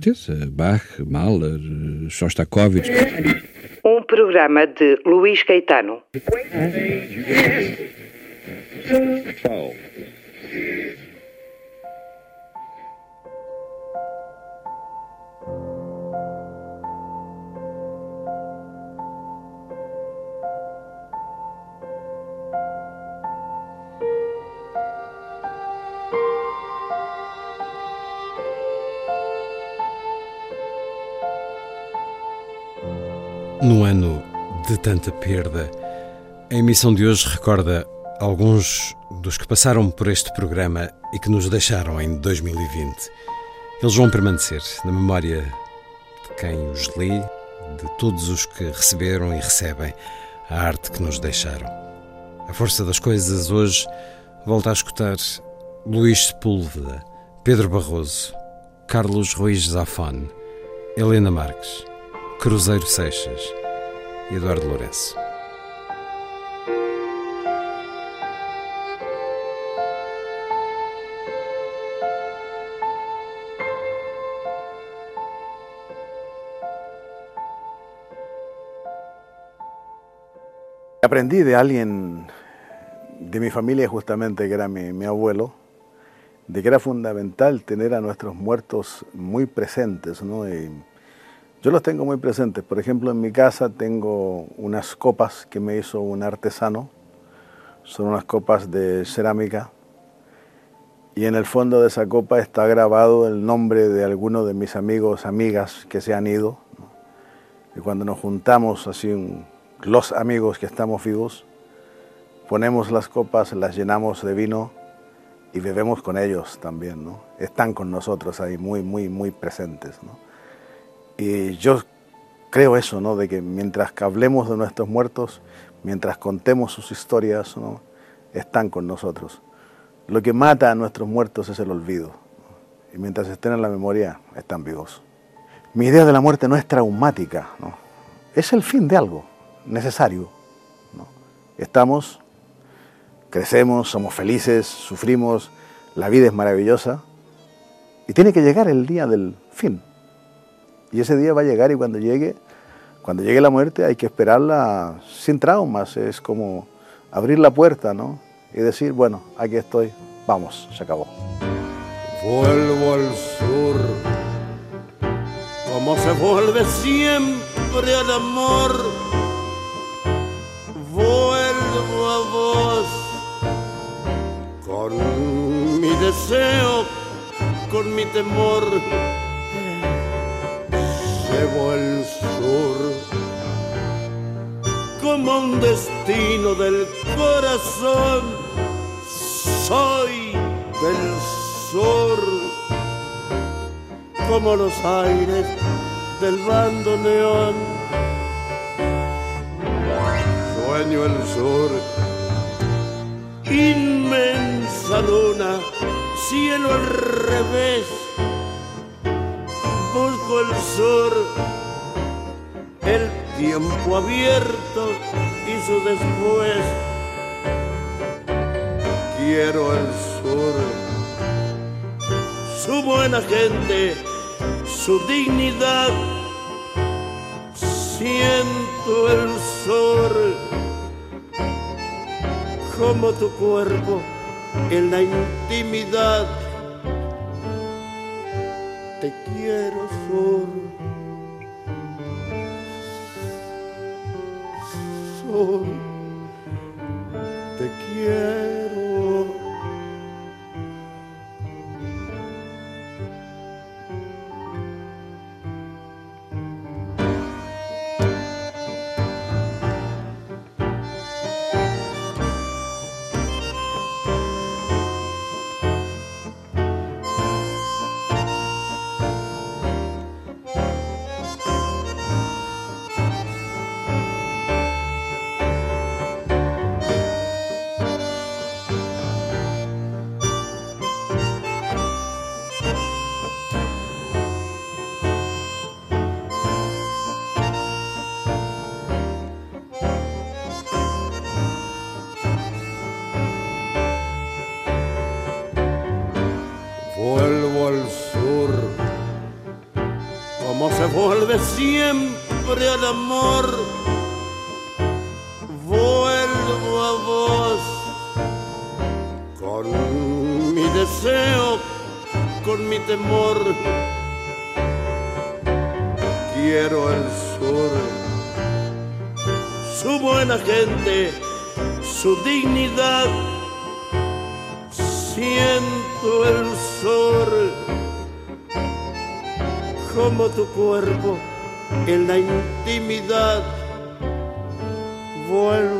Certeza. Bach, Mahler, Shostakovich. Um programa de Luís Caetano. No tanta perda, a emissão de hoje recorda alguns dos que passaram por este programa e que nos deixaram em 2020. Eles vão permanecer na memória de quem os lê, de todos os que receberam e recebem a arte que nos deixaram. A força das coisas hoje volta a escutar Luís Sepúlveda, Pedro Barroso, Carlos Ruiz Zafón, Helena Marques, Cruzeiro Seixas Eduardo Lourenço. Aprendí de alguien de mi familia justamente, que era mi, abuelo, de que era fundamental tener a nuestros muertos muy presentes, ¿no? Yo los tengo muy presentes. Por ejemplo, en mi casa tengo unas copas que me hizo un artesano. Son unas copas de cerámica. Y en el fondo de esa copa está grabado el nombre de alguno de mis amigos, amigas que se han ido. Y cuando nos juntamos así los amigos que estamos vivos, ponemos las copas, las llenamos de vino y bebemos con ellos también. Están con nosotros ahí muy, muy, muy presentes. Y yo creo eso, ¿no? De que mientras que hablemos de nuestros muertos, mientras contemos sus historias, ¿no? Están con nosotros. Lo que mata a nuestros muertos es el olvido. Y mientras estén en la memoria, están vivos. Mi idea de la muerte no es traumática, ¿no? Es el fin de algo necesario. ¿no? Estamos, crecemos, somos felices, sufrimos, la vida es maravillosa y tiene que llegar el día del fin. Y ese día va a llegar y cuando llegue, cuando llegue la muerte hay que esperarla sin traumas, es como abrir la puerta, ¿no? Y decir, bueno, aquí estoy, vamos, se acabó. Vuelvo al sur, como se vuelve siempre al amor vuelvo a vos con mi deseo, con mi temor. Llevo el sur como un destino del corazón. Soy del sur como los aires del bando neón sueño el sur. Inmensa luna, cielo al revés. El sur, el tiempo abierto y su después. Quiero el sur, su buena gente, su dignidad. Siento el sur como tu cuerpo en la intimidad. Te quiero solo, solo. Vuelve siempre al amor. Vuelvo a vos con mi deseo, con mi temor. Quiero el sur, su buena gente, su dignidad. Siento el sol como tu cuerpo en la intimidad. Vuelvo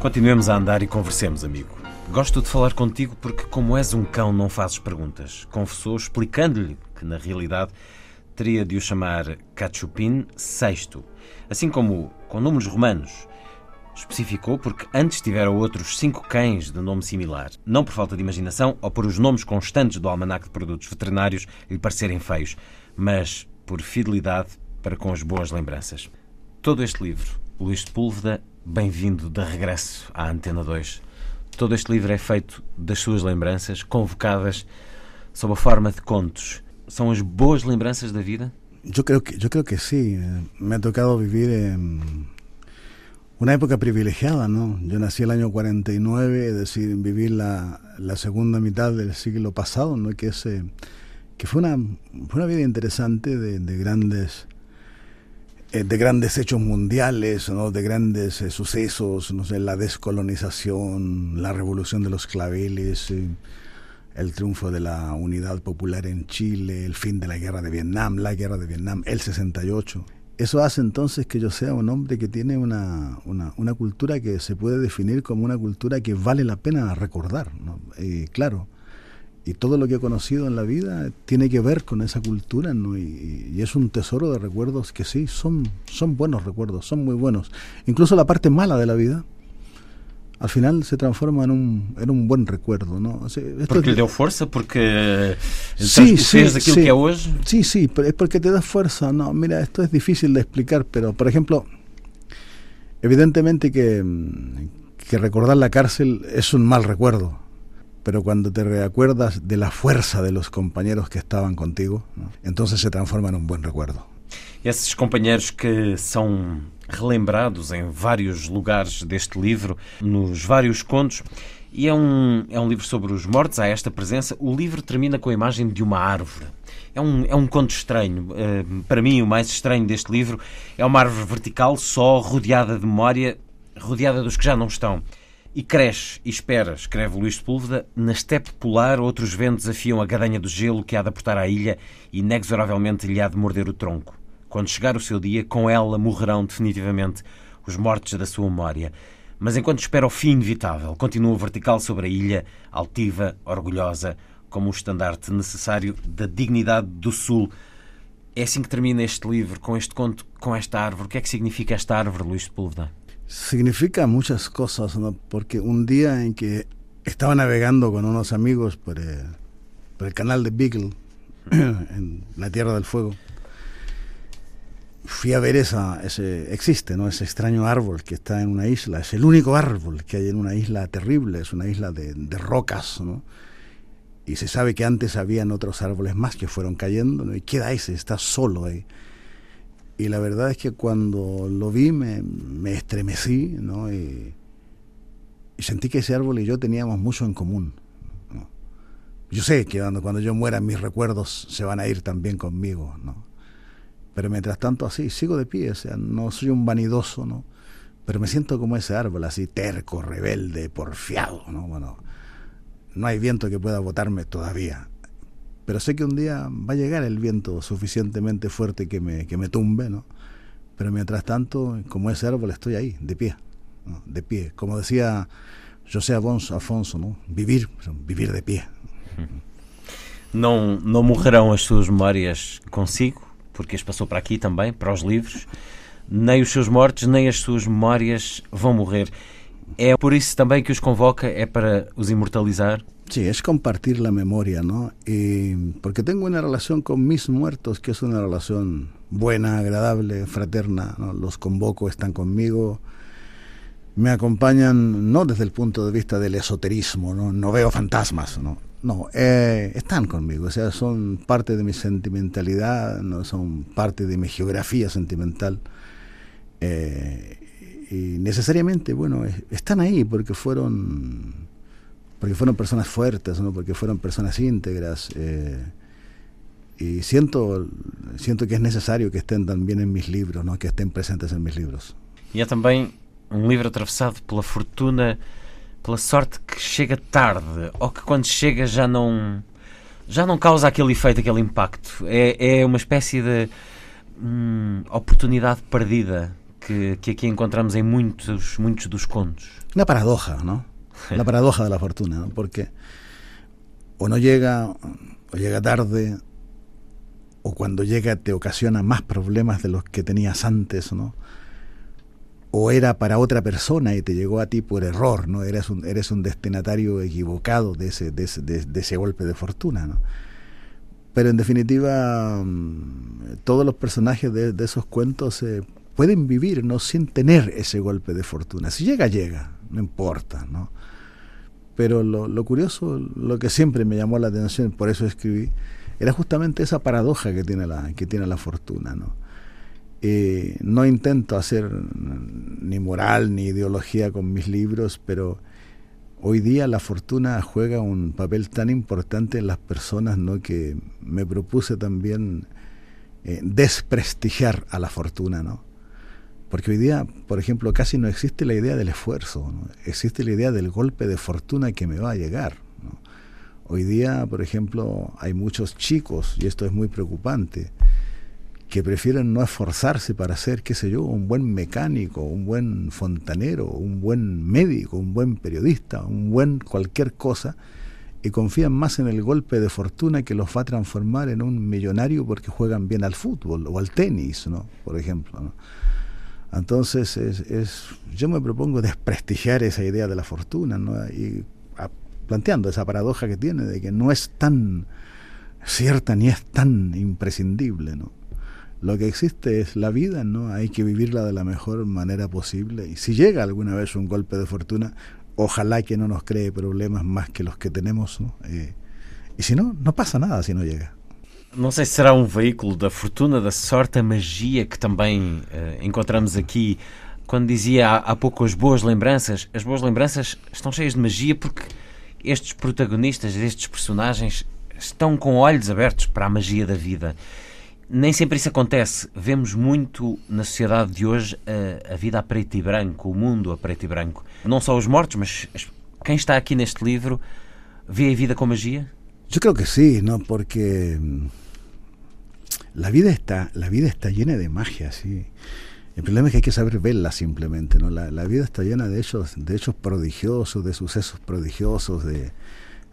Continuemos a andar e conversemos, amigo. Gosto de falar contigo porque, como és um cão, não fazes perguntas. Confessou, explicando-lhe que, na realidade, teria de o chamar Cachupin VI. Assim como com números romanos. Especificou porque antes tivera outros cinco cães de nome similar. Não por falta de imaginação ou por os nomes constantes do almanaque de produtos veterinários lhe parecerem feios, mas por fidelidade para com as boas lembranças. Todo este livro, Luís de Púlveda, bem-vindo de regresso à Antena 2. Todo este livro é feito das suas lembranças, convocadas sob a forma de contos. São as boas lembranças da vida? Yo creo que, yo creo que sí. Me ha tocado vivir una época privilegiada, ¿no? Yo nací el año 49, es decir, vivir la, la segunda mitad del siglo pasado, ¿no? Que, es, eh, que fue, una, fue vida interesante de, de grandes eh, de grandes hechos mundiales, ¿no? de grandes eh, sucesos, no sé, la descolonización, la revolución de los claveles, eh, el triunfo de la unidad popular en Chile, el fin de la guerra de Vietnam, la guerra de Vietnam, el 68. Eso hace entonces que yo sea un hombre que tiene una, una, una cultura que se puede definir como una cultura que vale la pena recordar. ¿no? Claro, y todo lo que he conocido en la vida tiene que ver con esa cultura ¿no? y, y, es un tesoro de recuerdos que sí, son, son buenos recuerdos, son muy buenos. Incluso la parte mala de la vida al final se transforma en un, en un buen recuerdo. ¿no? Porque le dio fuerza, porque sí, sí, aquello sí, que hoy... Sí, sí, pero es porque te da fuerza. No, mira, esto es difícil de explicar, pero por ejemplo, evidentemente que, que recordar la cárcel es un mal recuerdo pero cuando te recuerdas de la fuerza de los compañeros que estaban contigo, ¿no? entonces se transforma en un buen recuerdo. Esses companheiros que são relembrados em vários lugares deste livro, nos vários contos, e é um, é um livro sobre os mortos, há esta presença. O livro termina com a imagem de uma árvore. É um, é um conto estranho. Uh, para mim, o mais estranho deste livro é uma árvore vertical, só rodeada de memória, rodeada dos que já não estão. E cresce e espera, escreve Luís de Púlveda, na estepe polar outros ventos afiam a gadanha do gelo que há de aportar à ilha e inexoravelmente lhe há de morder o tronco. Quando chegar o seu dia, com ela morrerão definitivamente os mortos da sua memória. Mas enquanto espera o fim inevitável, continua vertical sobre a ilha, altiva, orgulhosa, como o estandarte necessário da dignidade do Sul. É assim que termina este livro, com este conto, com esta árvore. O que é que significa esta árvore, Luís de Púlveda? Significa muchas cosas, ¿no? Porque un día en que estaba navegando con unos amigos por el, canal de Beagle, en la Tierra del Fuego, fui a ver esa, ese, existe, ¿no? Ese extraño árbol que está en una isla, es el único árbol que hay en una isla terrible, es una isla de, rocas, ¿no? Y se sabe que antes habían otros árboles más que fueron cayendo. Y queda ese, está solo ahí. Y la verdad es que cuando lo vi me, me estremecí, ¿no? Y, sentí que ese árbol y yo teníamos mucho en común. Yo sé que cuando, cuando yo muera mis recuerdos se van a ir también conmigo, ¿no? Pero mientras tanto así, sigo de pie, no soy un vanidoso, ¿no? Pero me siento como ese árbol, así terco, rebelde, porfiado, ¿no? Bueno, no hay viento que pueda botarme todavía, pero sé que un día va a llegar el viento suficientemente fuerte que me, que me tumbe, ¿no? Pero mientras tanto, como ese árbol, estoy ahí, de pie, ¿no? de pie. Como decía José Afonso, Afonso ¿no? vivir, vivir de pie. Não, não morrerão as suas memórias consigo, porque as passou para aqui também, para os livros. Nem os seus mortos, nem as suas memórias vão morrer. É por isso também que os convoca, é para os imortalizar? Sí, es compartir la memoria, ¿no? Y porque tengo una relación con mis muertos que es una relación buena, agradable, fraterna, ¿no? Los convoco, están conmigo, me acompañan no desde el punto de vista del esoterismo, no, no veo fantasmas, ¿no? No, eh, están conmigo, o sea, son parte de mi sentimentalidad, no son parte de mi geografía sentimental. Eh, y necesariamente, bueno, están ahí porque fueron porque fueron personas fuertes, ¿no? porque fueron personas íntegras. Eh, y siento, siento que es necesario que estén también en mis libros, ¿no? que estén presentes en mis libros. E é também um livro atravessado pela fortuna, pela sorte que chega tarde, ou que quando chega já não já não causa aquele efeito, aquele impacto. É, é uma espécie de hum, oportunidade perdida que, que aqui encontramos em muitos, muitos dos contos. Uma paradoja, não? la paradoja de la fortuna, ¿no? porque o no llega, o llega tarde, o cuando llega te ocasiona más problemas de los que tenías antes, ¿no? O era para otra persona y te llegó a ti por error, ¿no? Eres un, eres un destinatario equivocado de ese, de ese, de, de ese golpe de fortuna, ¿no? Pero en definitiva, mm, todos los personajes de, esos cuentos eh, pueden vivir, ¿no? Sin tener ese golpe de fortuna. Si llega, llega, no importa, ¿no? Pero lo, lo, curioso, lo que siempre me llamó la atención, por eso escribí, era justamente esa paradoja que tiene la, que tiene la fortuna. ¿no? Eh, no intento hacer ni moral ni ideología con mis libros, pero hoy día la fortuna juega un papel tan importante en las personas ¿no? que me propuse también eh, desprestigiar a la fortuna. ¿no? Porque hoy día, por ejemplo, casi no existe la idea del esfuerzo, existe la idea del golpe de fortuna que me va a llegar. Hoy día, por ejemplo, hay muchos chicos, y esto es muy preocupante, que prefieren no esforzarse para ser, qué sé yo, un buen mecánico, un buen fontanero, un buen médico, un buen periodista, un buen cualquier cosa, y confían más en el golpe de fortuna que los va a transformar en un millonario porque juegan bien al fútbol o al tenis, ¿no? por ejemplo. Entonces, es, es, yo me propongo desprestigiar esa idea de la fortuna ¿no? y planteando esa paradoja que tiene de que no es tan cierta ni es tan imprescindible. ¿no? Lo que existe es la vida, ¿no? hay que vivirla de la mejor manera posible y si llega alguna vez un golpe de fortuna, ojalá que no nos cree problemas más que los que tenemos. ¿no? Eh, y si no, no pasa nada si no llega. Não sei se será um veículo da fortuna, da sorte, a magia que também uh, encontramos aqui. Quando dizia há, há pouco as boas lembranças, as boas lembranças estão cheias de magia porque estes protagonistas, estes personagens, estão com olhos abertos para a magia da vida. Nem sempre isso acontece. Vemos muito na sociedade de hoje a, a vida a preto e branco, o mundo a preto e branco. Não só os mortos, mas quem está aqui neste livro vê a vida com magia? Yo creo que sí. Porque mm, la vida está, la vida está llena de magia, sí. El problema es que hay que saber verla simplemente, ¿no? La, la vida está llena de hechos, de hechos prodigiosos, de sucesos prodigiosos, de,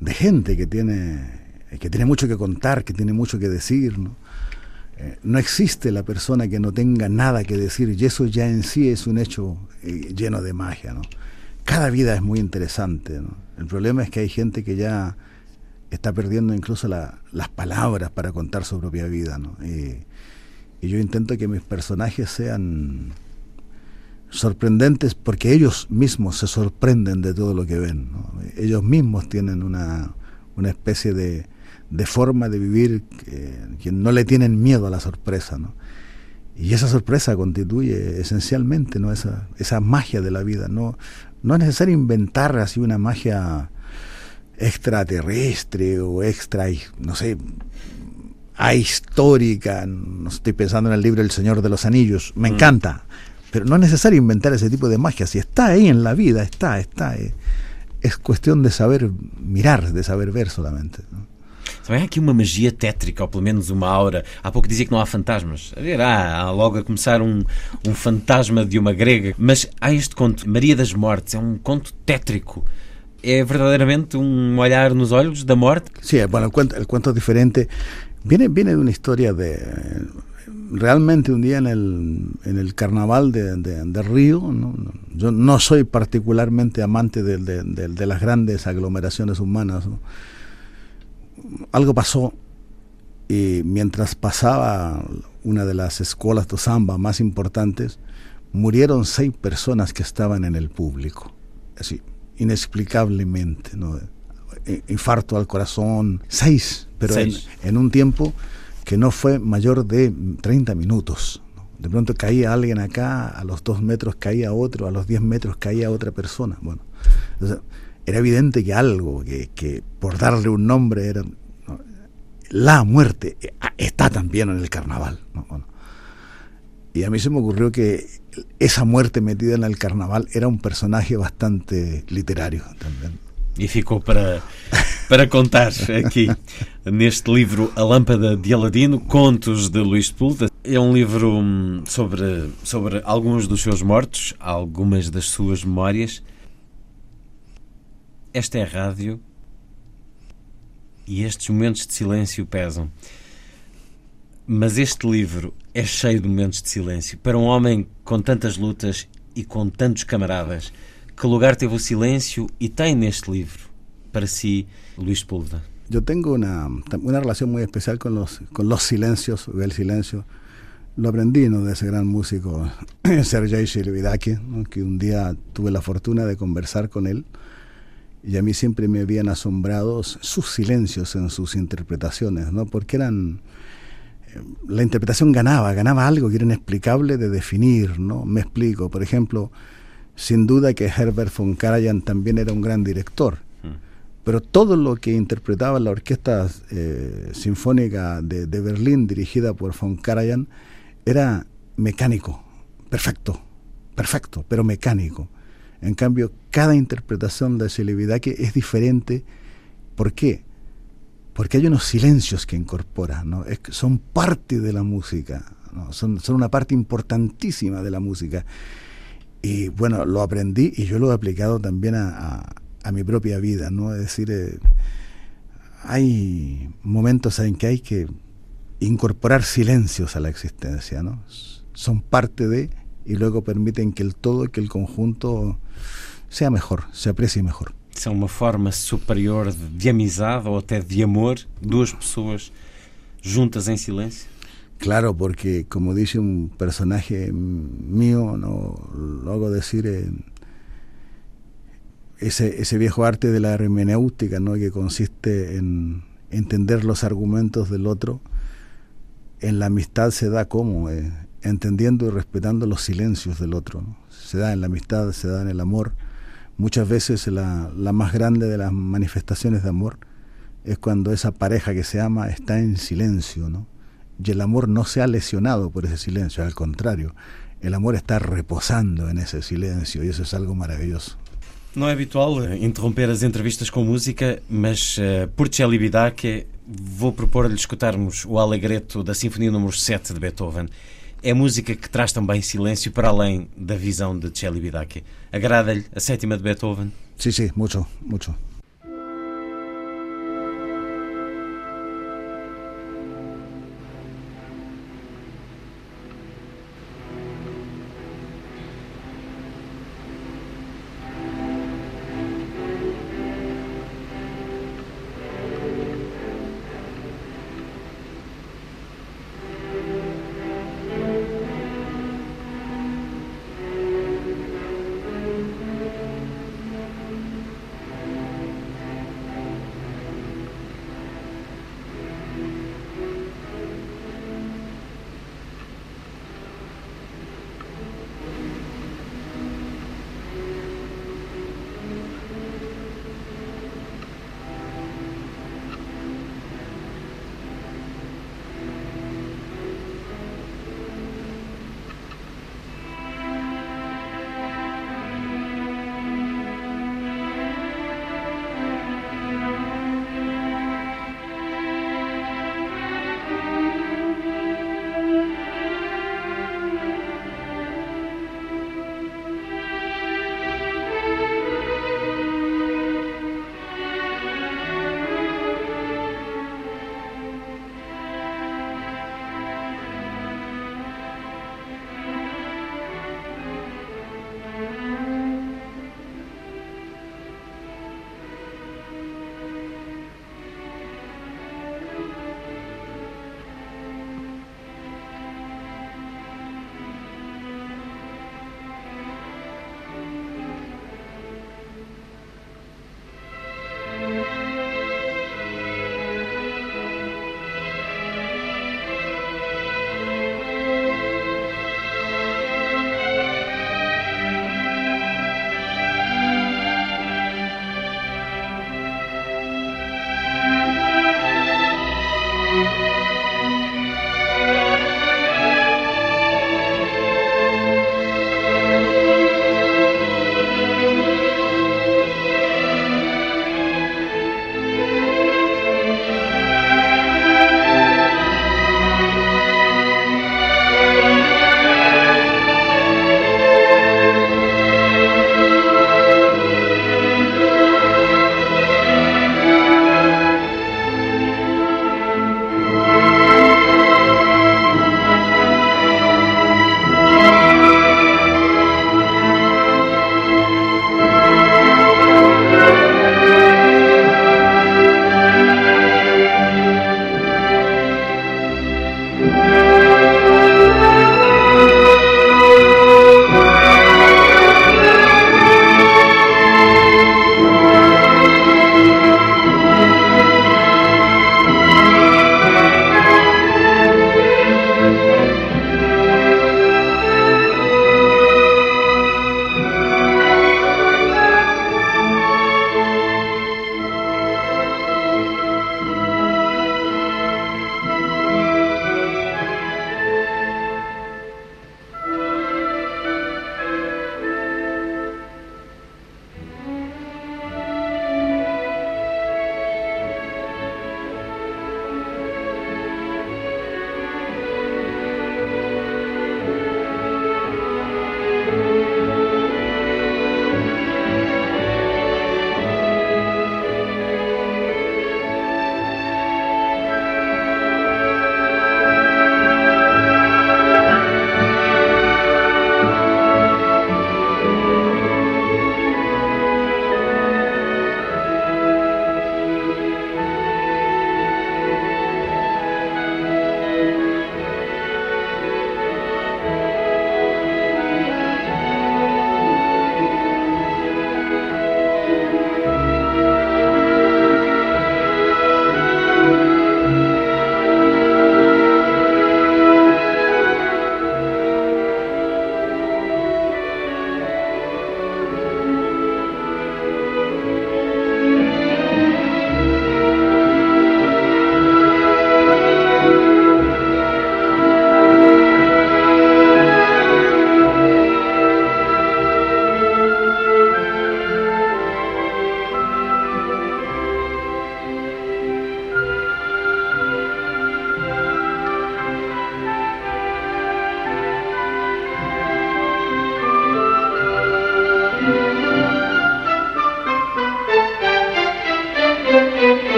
de gente que tiene, que tiene mucho que contar, que tiene mucho que decir, ¿no? Eh, no existe la persona que no tenga nada que decir y eso ya en sí es un hecho eh, lleno de magia. ¿no? Cada vida es muy interesante. El problema es que hay gente que ya está perdiendo incluso la, las palabras para contar su propia vida. ¿no? Y, yo intento que mis personajes sean sorprendentes porque ellos mismos se sorprenden de todo lo que ven. Ellos mismos tienen una, una especie de, de, forma de vivir que, que, no le tienen miedo a la sorpresa. ¿no? Y esa sorpresa constituye esencialmente ¿no? esa, esa magia de la vida. No, no es necesario inventar así una magia extraterrestre o extra, no sé, ahistórica. No estoy pensando en el libro El Señor de los Anillos. Me mm. encanta. Pero no es necesario inventar ese tipo de magia. Si está ahí en la vida, está, está. Eh. Es cuestión de saber mirar, de saber ver solamente. ¿no? Também há aqui uma magia tétrica, ou pelo menos uma aura. Há pouco dizia que não há fantasmas. A ver, há, há logo a começar um, um fantasma de uma grega. Mas há este conto, Maria das Mortes, é um conto tétrico. É verdadeiramente um olhar nos olhos da morte? Sí, bueno, el cuento, el cuento es diferente. Viene, viene de una historia de realmente un día en el, en el carnaval de, de, de Río, ¿no? yo no soy particularmente amante de, de las grandes aglomeraciones humanas, ¿no? algo pasó y mientras pasaba una de las escuelas de samba más importantes, murieron seis personas que estaban en el público, así, inexplicablemente, ¿no? infarto al corazón, seis, pero seis. En, en un tiempo que no fue mayor de 30 minutos. De pronto caía alguien acá, a los dos metros caía otro, a los 10 metros caía otra persona. Bueno, entonces, era evidente que algo, que, que, por darle un nombre era... ¿no? La muerte eh, está también en el carnaval. ¿no? Bueno, y a mí se me ocurrió que esa muerte metida en el carnaval era un personaje bastante literario también. E ficou para, para contar aqui neste livro A Lâmpada de Aladino, Contos de Luís Sepulta. É um livro hum, sobre, sobre alguns dos seus mortos, algumas das suas memórias. Esta é a rádio e estes momentos de silêncio pesam. Mas este livro é cheio de momentos de silêncio. Para um homem com tantas lutas e com tantos camaradas, que lugar teve o silêncio e tem neste livro para si, Luis Pulda? Yo tengo una, una relación muy especial con los, con los silencios, el silencio. Lo aprendí ¿no? de ese gran músico Sergei Shelividaki, ¿no? que un día tuve la fortuna de conversar con él y a mí siempre me habían asombrado sus silencios en sus interpretaciones, ¿no? porque eran la interpretación ganaba, ganaba algo que era inexplicable de definir, ¿no? Me explico, por ejemplo, sin duda que Herbert von Karajan también era un gran director, pero todo lo que interpretaba la Orquesta eh, Sinfónica de, de, Berlín, dirigida por von Karajan, era mecánico, perfecto, perfecto, pero mecánico. En cambio, cada interpretación de Celibidache es diferente. ¿Por qué? Porque hay unos silencios que incorpora, ¿no? Son parte de la música, son, son una parte importantísima de la música. Y bueno, lo aprendí y yo lo he aplicado también a, a, a mi propia vida, ¿no? Es decir, eh, hay momentos en que hay que incorporar silencios a la existencia, ¿no? Son parte de y luego permiten que el todo, que el conjunto sea mejor, se aprecie mejor. São uma forma superior de amizade ou até de amor, duas pessoas juntas em silêncio? Claro, porque como dice un personaje mío, no lo hago decir en ese, ese viejo arte de la hermenéutica, ¿no? que consiste en entender los argumentos del otro, en la amistad se da como, eh, entendiendo y respetando los silencios del otro. ¿no? Se da en la amistad, se da en el amor. Muchas veces la, la más grande de las manifestaciones de amor es cuando esa pareja que se ama está en silencio, ¿no? y el amor no se ha lesionado por ese silencio, al contrario, el amor está reposando en ese silencio y eso es algo maravilloso. Não é habitual eh, interromper as entrevistas com música, mas uh, por Celi Bidache vou propor-lhe escutarmos o Alegreto da Sinfonia número 7 de Beethoven. É música que traz também silêncio para além da visão de Celi Bidache. Agrada-lhe a sétima de Beethoven? Sim, sí, sim, sí, muito, muito.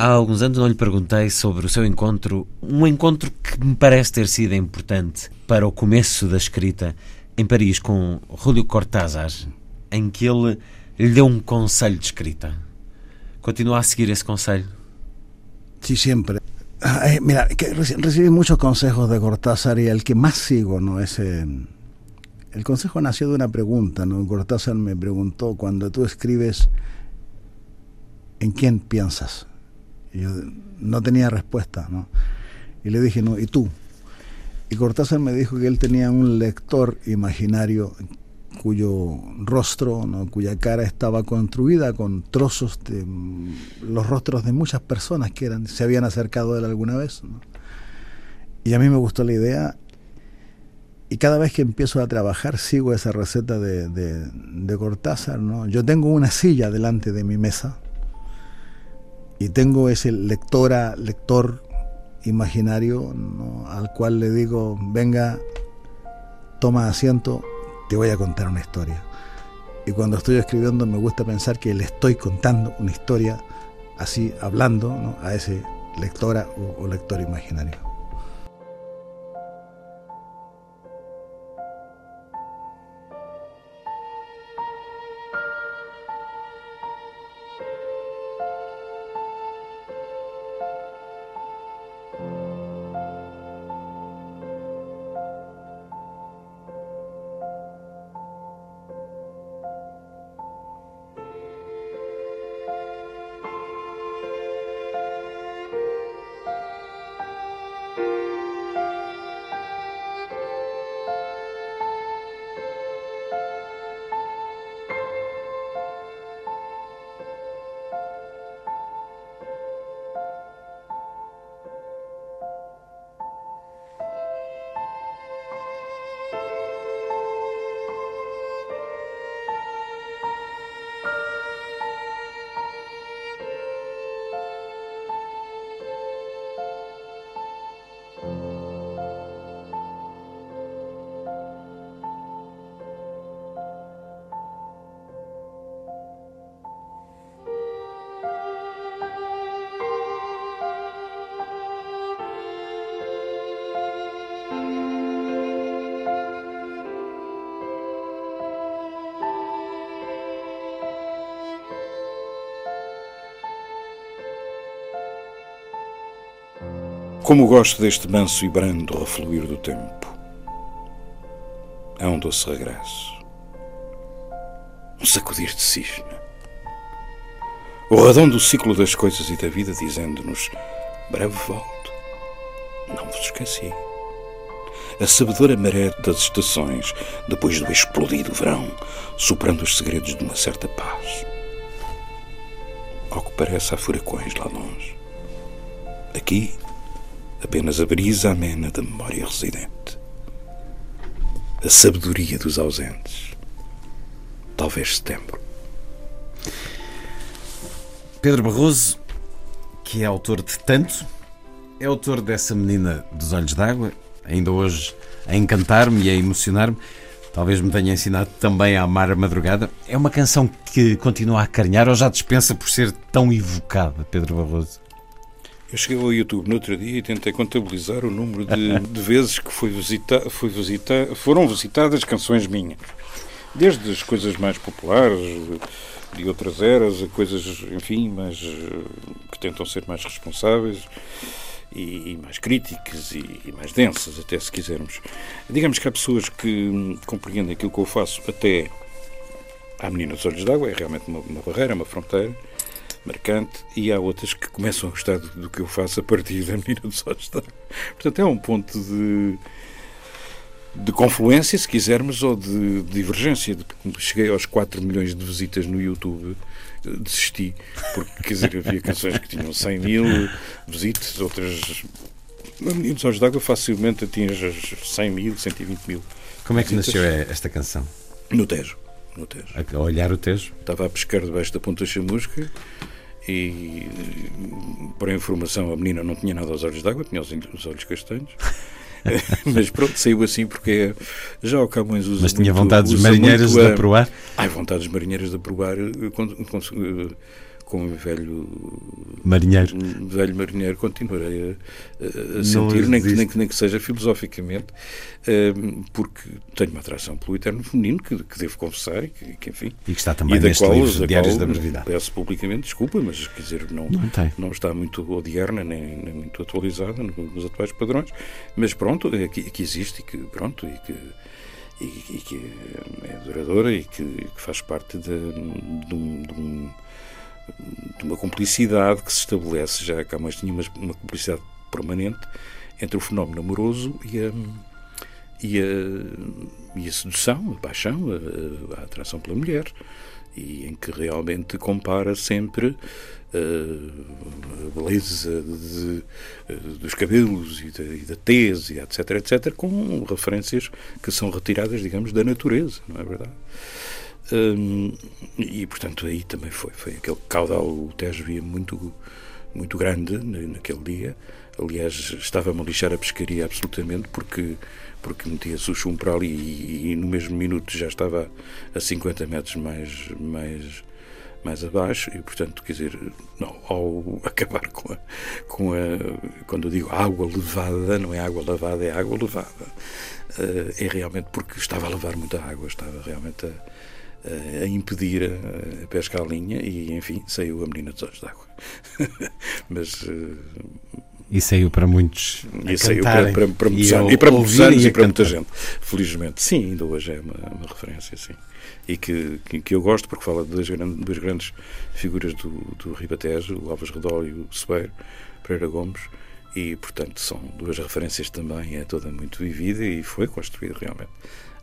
Há alguns anos não lhe perguntei sobre o seu encontro, um encontro que me parece ter sido importante para o começo da escrita em Paris com Julio Cortázar, em que ele lhe deu um conselho de escrita. Continua a seguir esse conselho? Sí, siempre. Ah, eh, mira, que recibí muchos consejos de Cortázar y el que más sigo no es eh, el consejo nació de una pregunta, ¿no? Cortázar me preguntó cuando tú escribes ¿en quién piensas? Yo no tenía respuesta, ¿no? Y le dije, no, ¿y tú? Y Cortázar me dijo que él tenía un lector imaginario cuyo rostro, ¿no? cuya cara estaba construida con trozos de mm, los rostros de muchas personas que eran, se habían acercado a él alguna vez. Y a mí me gustó la idea y cada vez que empiezo a trabajar sigo esa receta de, de, de Cortázar. ¿no? Yo tengo una silla delante de mi mesa y tengo ese lectora, lector imaginario al cual le digo, venga, toma asiento, te voy a contar una historia. Y cuando estoy escribiendo me gusta pensar que le estoy contando una historia así, hablando a ese lectora o lector imaginario. Como gosto deste manso e brando refluir do tempo. É um doce regresso. Um sacudir de cisne. O redondo ciclo das coisas e da vida dizendo-nos: breve volto. Não vos esqueci. A sabedora maré das estações, depois do explodido verão, soprando os segredos de uma certa paz. Ao que parece, há furacões lá longe. Aqui, apenas a brisa amena da memória residente. A sabedoria dos ausentes. Talvez setembro. Pedro Barroso, que é autor de tanto, é autor dessa menina dos olhos d'água, ainda hoje a encantar-me e a emocionar-me. Talvez me tenha ensinado também a amar a madrugada. É uma canção que continua a acarinhar ou já dispensa por ser tão evocada, Pedro Barroso? Eu cheguei ao YouTube no outro dia e tentei contabilizar o número de, de vezes que foi visita, foi visita, foram visitadas canções minhas. Desde as coisas mais populares, de outras eras, a coisas, enfim, mais, que tentam ser mais responsáveis e, e mais críticas e, e, mais densas, até se quisermos. Digamos que há pessoas que compreendem aquilo que eu faço até à Menina dos Olhos d'Água, é realmente uma, uma barreira, uma fronteira marcante, e há outras que começam a gostar do que eu faço a partir da Menina dos Olhos d'Água. Portanto, é um ponto de de confluência, se quisermos, ou de, de divergência. Cheguei aos 4 milhões de visitas no YouTube, desisti, porque, quer dizer, havia canções que tinham 100 mil visitas, outras. Meninos aos d'Água facilmente atinge as 100 mil, 120 mil. Como é que visitas. nasceu esta canção? No Tejo. No Tejo. A olhar o Tejo? Estava a pescar debaixo da ponta chamusca e, por informação, a menina não tinha nada aos olhos d'água, tinha os olhos castanhos. mas pronto, saiu assim porque já o Camões usa. Mas tinha muito, vontades marinheiras de aprovar? Ai, vontades marinheiras de aprovar como velho marinheiro, velho marinheiro continuarei a, a sentir, nem que, nem, que, nem que seja filosoficamente, uh, porque tenho uma atração pelo eterno feminino que, que devo confessar e que, que, enfim. E que está também neste qual, livro, Diários da Brevidade. Peço publicamente desculpa, mas quer dizer, não, não, não está muito odierna nem, nem, muito atualizada nos atuais padrões, mas pronto, é que, que existe e que, pronto, e que e, e, que é duradoura e que, que faz parte de, de, um, de, um, de, uma cumplicidade que se estabelece, já que há mais tinha uma, uma cumplicidade permanente entre o fenómeno amoroso e a, e a, e a sedução, a paixão, a, a atração pela mulher, e em que realmente compara sempre a beleza de, dos cabelos e da, e da tez, e etc, etc, com referências que são retiradas, digamos, da natureza, não é verdade? Um, e, portanto, aí também foi, foi aquele caudal, o Tejo via muito, muito grande naquele dia. Aliás, estava-me a lixar a pescaria absolutamente porque porque metia-se o chumbo para ali e, e, no mesmo minuto já estava a 50 metros mais, mais, mais abaixo e, portanto, quer dizer, não, ao acabar com a, com a quando eu digo água levada, não é água lavada, é água levada, uh, é realmente porque estava a levar muita água, estava realmente a, a impedir a, pesca à linha e, enfim, saiu a menina dos olhos d'água. Mas... Uh, e saiu para muitos. E saiu para, para, para muitos anos. E para muitos anos e, para muita gente. Felizmente. Sim, ainda hoje é uma, uma referência, sim. E que, que, que, eu gosto porque fala de duas, duas grandes figuras do, do Ribatejo, o Alves Redol e o Sebeiro, Pereira Gomes. E, portanto, são duas referências também. É toda muito vivida e foi construída realmente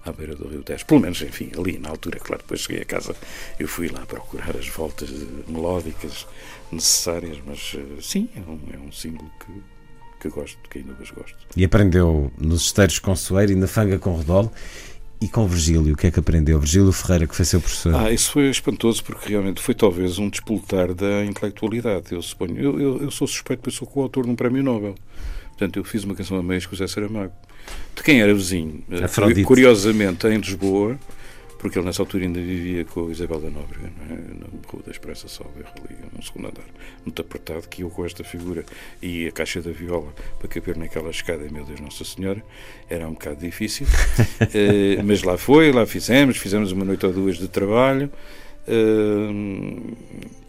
à beira do Rio Tejo. Pelo menos, enfim, ali na altura, claro, depois cheguei a casa, eu fui lá procurar as voltas melódicas necessárias, mas eh, sim, é um, é um símbolo que, que gosto, que ainda hoje gosto. E aprendeu nos esteiros com Soeiro e na Fanga com Rodol. E com Virgílio, o que é que aprendeu? Virgílio Ferreira, que foi seu professor. Ah, isso foi espantoso porque realmente foi talvez um despoltar da intelectualidade, eu suponho. Eu, eu, eu sou suspeito porque sou coautor de um prémio Nobel. Portanto, eu fiz uma canção a meias com o Zé Saramago. De quem era vizinho? Afrodite. Curiosamente, em Lisboa, porque ele nessa altura ainda vivia com a Isabel da Nóbrega, é? na Rua da Esperança Salve, ali, num segundo andar, muito apertado, que eu com esta figura e a caixa da viola para caber naquela escada, meu Deus, Nossa Senhora, era um bocado difícil. uh, mas lá foi, lá fizemos, fizemos uma noite ou duas de trabalho.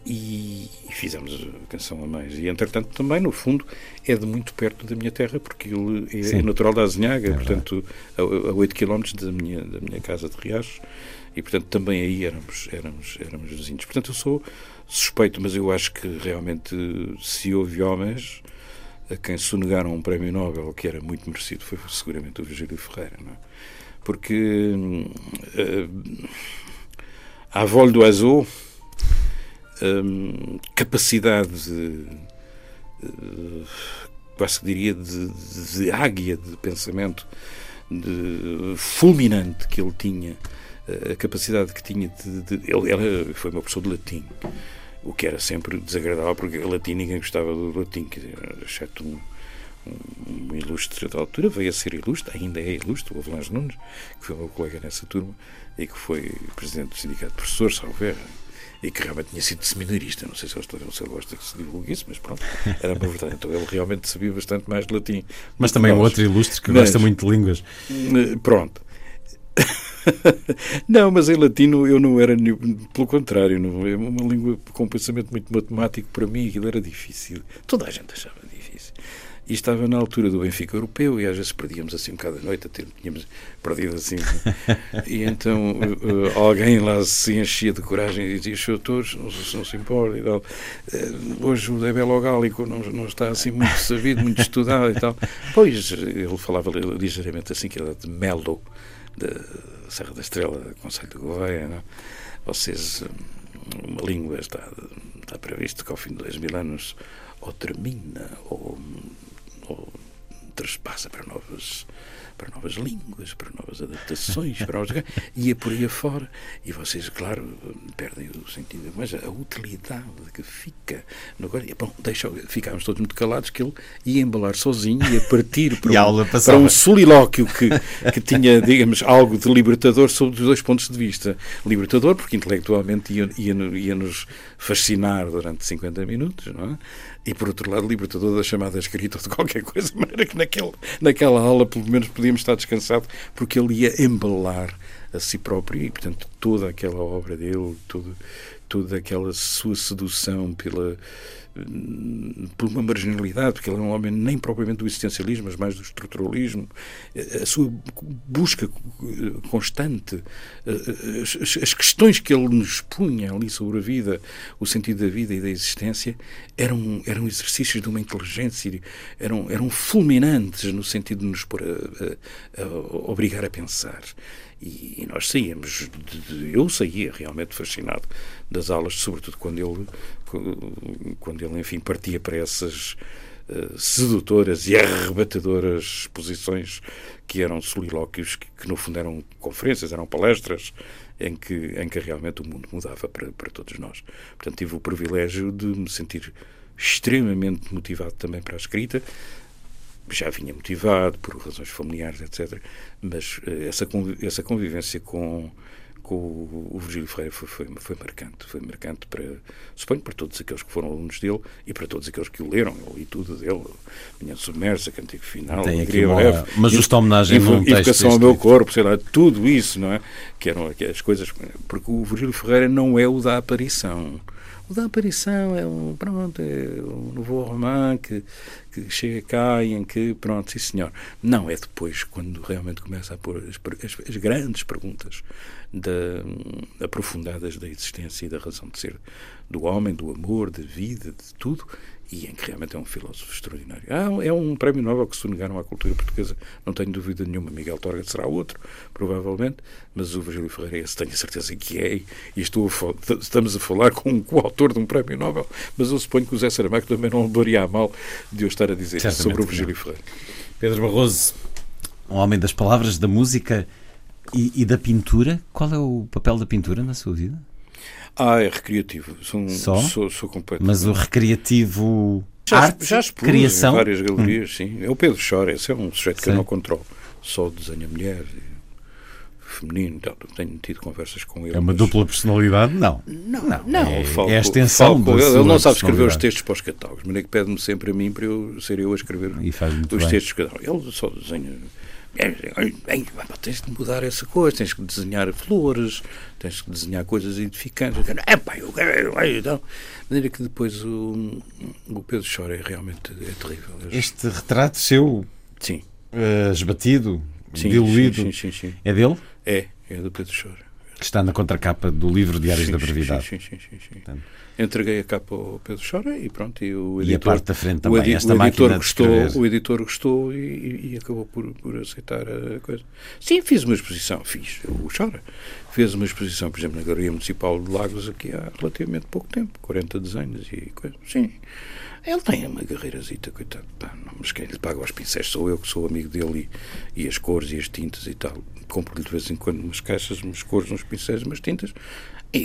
E, fizemos a canção a mais. E, entretanto, também, no fundo, é de muito perto da minha terra, porque ele é, é natural da Azinhaga, é portanto, a, a 8 km da minha, da minha casa de Riachos, e, portanto, também aí éramos, éramos, éramos vizinhos. Portanto, eu sou suspeito, mas eu acho que realmente, se houve homens a quem sonegaram um prémio Nobel, que era muito merecido, foi seguramente o Virgílio Ferreira, não é? Porque uh, a vol do azul um, capacidade, uh, quase que diria, de, de, águia de pensamento de, fulminante que ele tinha, a capacidade que tinha de. de ele, foi uma professor de latim, o que era sempre desagradável, porque latim ninguém gostava do latim, exceto um, um, ilustre da altura, veio a ser ilustre, ainda é ilustre, o Avelange Nunes, que foi meu colega nessa turma e que foi presidente do Sindicato de Professores, Salver, e que realmente tinha sido seminarista. Não sei se ele, se ele gosta que se divulgue isso, mas pronto, era uma verdade. Então ele realmente sabia bastante mais de latim. Mas também um outro ilustre que mas, gosta muito de línguas. Eh, pronto. não, mas em latino eu não era, pelo contrário, não, é uma língua com pensamento muito matemático para mim, aquilo era difícil. Toda a gente achava. E estava na altura do Benfica Europeu e às vezes perdíamos assim um bocado à noite, até tínhamos perdido assim. e então uh, alguém lá se enchia de coragem e dizia: Senhor todos, não, não se importa e tal. Uh, hoje o Debelo Gálico não, não está assim muito sabido, muito estudado e tal. Pois ele falava ligeiramente assim, que era de Melo, da Serra da Estrela, Conselho de Gouveia. Não? Vocês, uma língua está, está previsto que ao fim de dois mil anos ou termina ou ou traspassa para novas para novas línguas, para novas adaptações, para novas... ia por aí afora. E vocês, claro, perdem o sentido. Mas a utilidade que fica. No... Bom, deixa... ficámos todos muito calados que ele ia embalar sozinho, ia partir para, um, para um solilóquio que, que tinha, digamos, algo de libertador sob os dois pontos de vista. Libertador, porque intelectualmente ia, ia, ia nos fascinar durante 50 minutos, não é? E por outro lado, libertador da chamada escrita ou de qualquer coisa, de maneira que naquele, naquela aula pelo menos podíamos estar descansados, porque ele ia embalar a si próprio e, portanto, toda aquela obra dele, todo, toda aquela sua sedução pela por uma marginalidade, porque ele é um homem nem propriamente do existencialismo, mas mais do estruturalismo, a sua busca constante, as questões que ele nos punha ali sobre a vida, o sentido da vida e da existência, eram, eram exercícios de uma inteligência, eram, eram fulminantes no sentido de nos pôr a, a, a obrigar a pensar. E, nós saíamos, de, de, eu saía realmente fascinado das aulas, sobretudo quando ele, quando ele enfim, partia para essas uh, sedutoras e arrebatadoras posições que eram solilóquios, que, que, no fundo eram conferências, eram palestras, em que, em que realmente o mundo mudava para, para todos nós. Portanto, tive o privilégio de me sentir extremamente motivado também para a escrita, já vinha motivado por razões familiares, etc. Mas uh, essa, essa convivência com, com o Virgílio Ferreira foi, foi, foi, marcante. Foi marcante para, suponho, para todos aqueles que foram alunos dele e para todos aqueles que o leram. Eu li tudo dele. Minha Submersa, Cantigo Final, Tem aqui uma, breve. Uma justa homenagem num Invocação ao meu corpo, sei lá, tudo isso, não é? Que eram as coisas. Porque o Virgílio Ferreira não é o da aparição. O da aparição é um, pronto, é um novo romã que, que chega cá e em que, pronto, sim senhor. Não, é depois, quando realmente começa a pôr as, as, as grandes perguntas da, aprofundadas da existência e da razão de ser do homem, do amor, da vida, de tudo, e em que realmente é um filósofo extraordinário. Ah, é um prémio Nobel que se negaram à cultura portuguesa, não tenho dúvida nenhuma. Miguel Torga será outro, provavelmente, mas o Virgílio Ferreira, esse tenho a certeza que é, e estou a estamos a falar com um coautor de um prémio Nobel, mas eu suponho que o Zé Saramago também não levaria a mal de eu estar a dizer isso sobre o Virgílio Ferreira. Pedro Barroso, um homem das palavras, da música e, e da pintura. Qual é o papel da pintura na sua vida? Ah, é recreativo. Sou, Só? Sou, sou completo. Mas o recreativo. Já, arte, já expus criação? em várias galerias, hum. sim. É o Pedro Chora, esse é um sujeito que eu não controlo. Só desenha mulher, feminino, tenho tido conversas com ele. É uma mas... dupla personalidade? Não. Não, não. não. É, é a extensão Falco, Ele não sabe escrever os textos para os catálogos, mas é que pede-me sempre a mim para eu ser eu a escrever os bem. textos. Ele só desenha tens de mudar essa coisa, tens que desenhar flores, tens que desenhar coisas edificantes. É pá, eu quero. Então, de maneira que depois o, o Pedro chora é realmente é terrível. Este retrato seu, sim. Uh, esbatido, sim, diluído, sim, sim, sim, é dele? É, é do Pedro Chora. Que está na contracapa do livro Diários sim, da Brevidade. Sim, sim, sim. sim, sim. Entreguei a capa ao Pedro Chora e pronto. E, o editor, e a parte da frente também, o, edi esta o editor gostou, O editor gostou e, e, acabou por, por aceitar a coisa. Sim, fiz uma exposição, fiz, o Chora. Fez uma exposição, por exemplo, na Galeria Municipal de Lagos aqui há relativamente pouco tempo, 40 desenhos e coisas. Sim. Ele tem uma guerreirazita, coitado. Pá, não, mas quem lhe paga os pincéis sou eu, que sou amigo dele, e, e as cores e as tintas e tal. Compro-lhe de vez em quando umas caixas, umas cores, uns pincéis, umas tintas. E,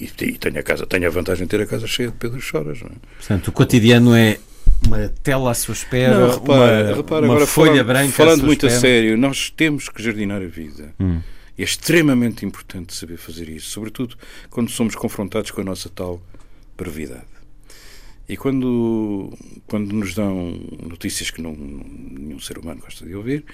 e, e tenho, a casa, tenho a vantagem de ter a casa cheia de Pedro Choras. Não é? Portanto, o cotidiano é uma tela à sua espera, não, repara, uma, repara, uma agora, folha falando, branca Falando muito espera. a sério, nós temos que jardinar a vida. Hum. É extremamente importante saber fazer isso, sobretudo quando somos confrontados com a nossa tal brevidade. E quando, quando nos dão notícias que não, nenhum ser humano gosta de ouvir,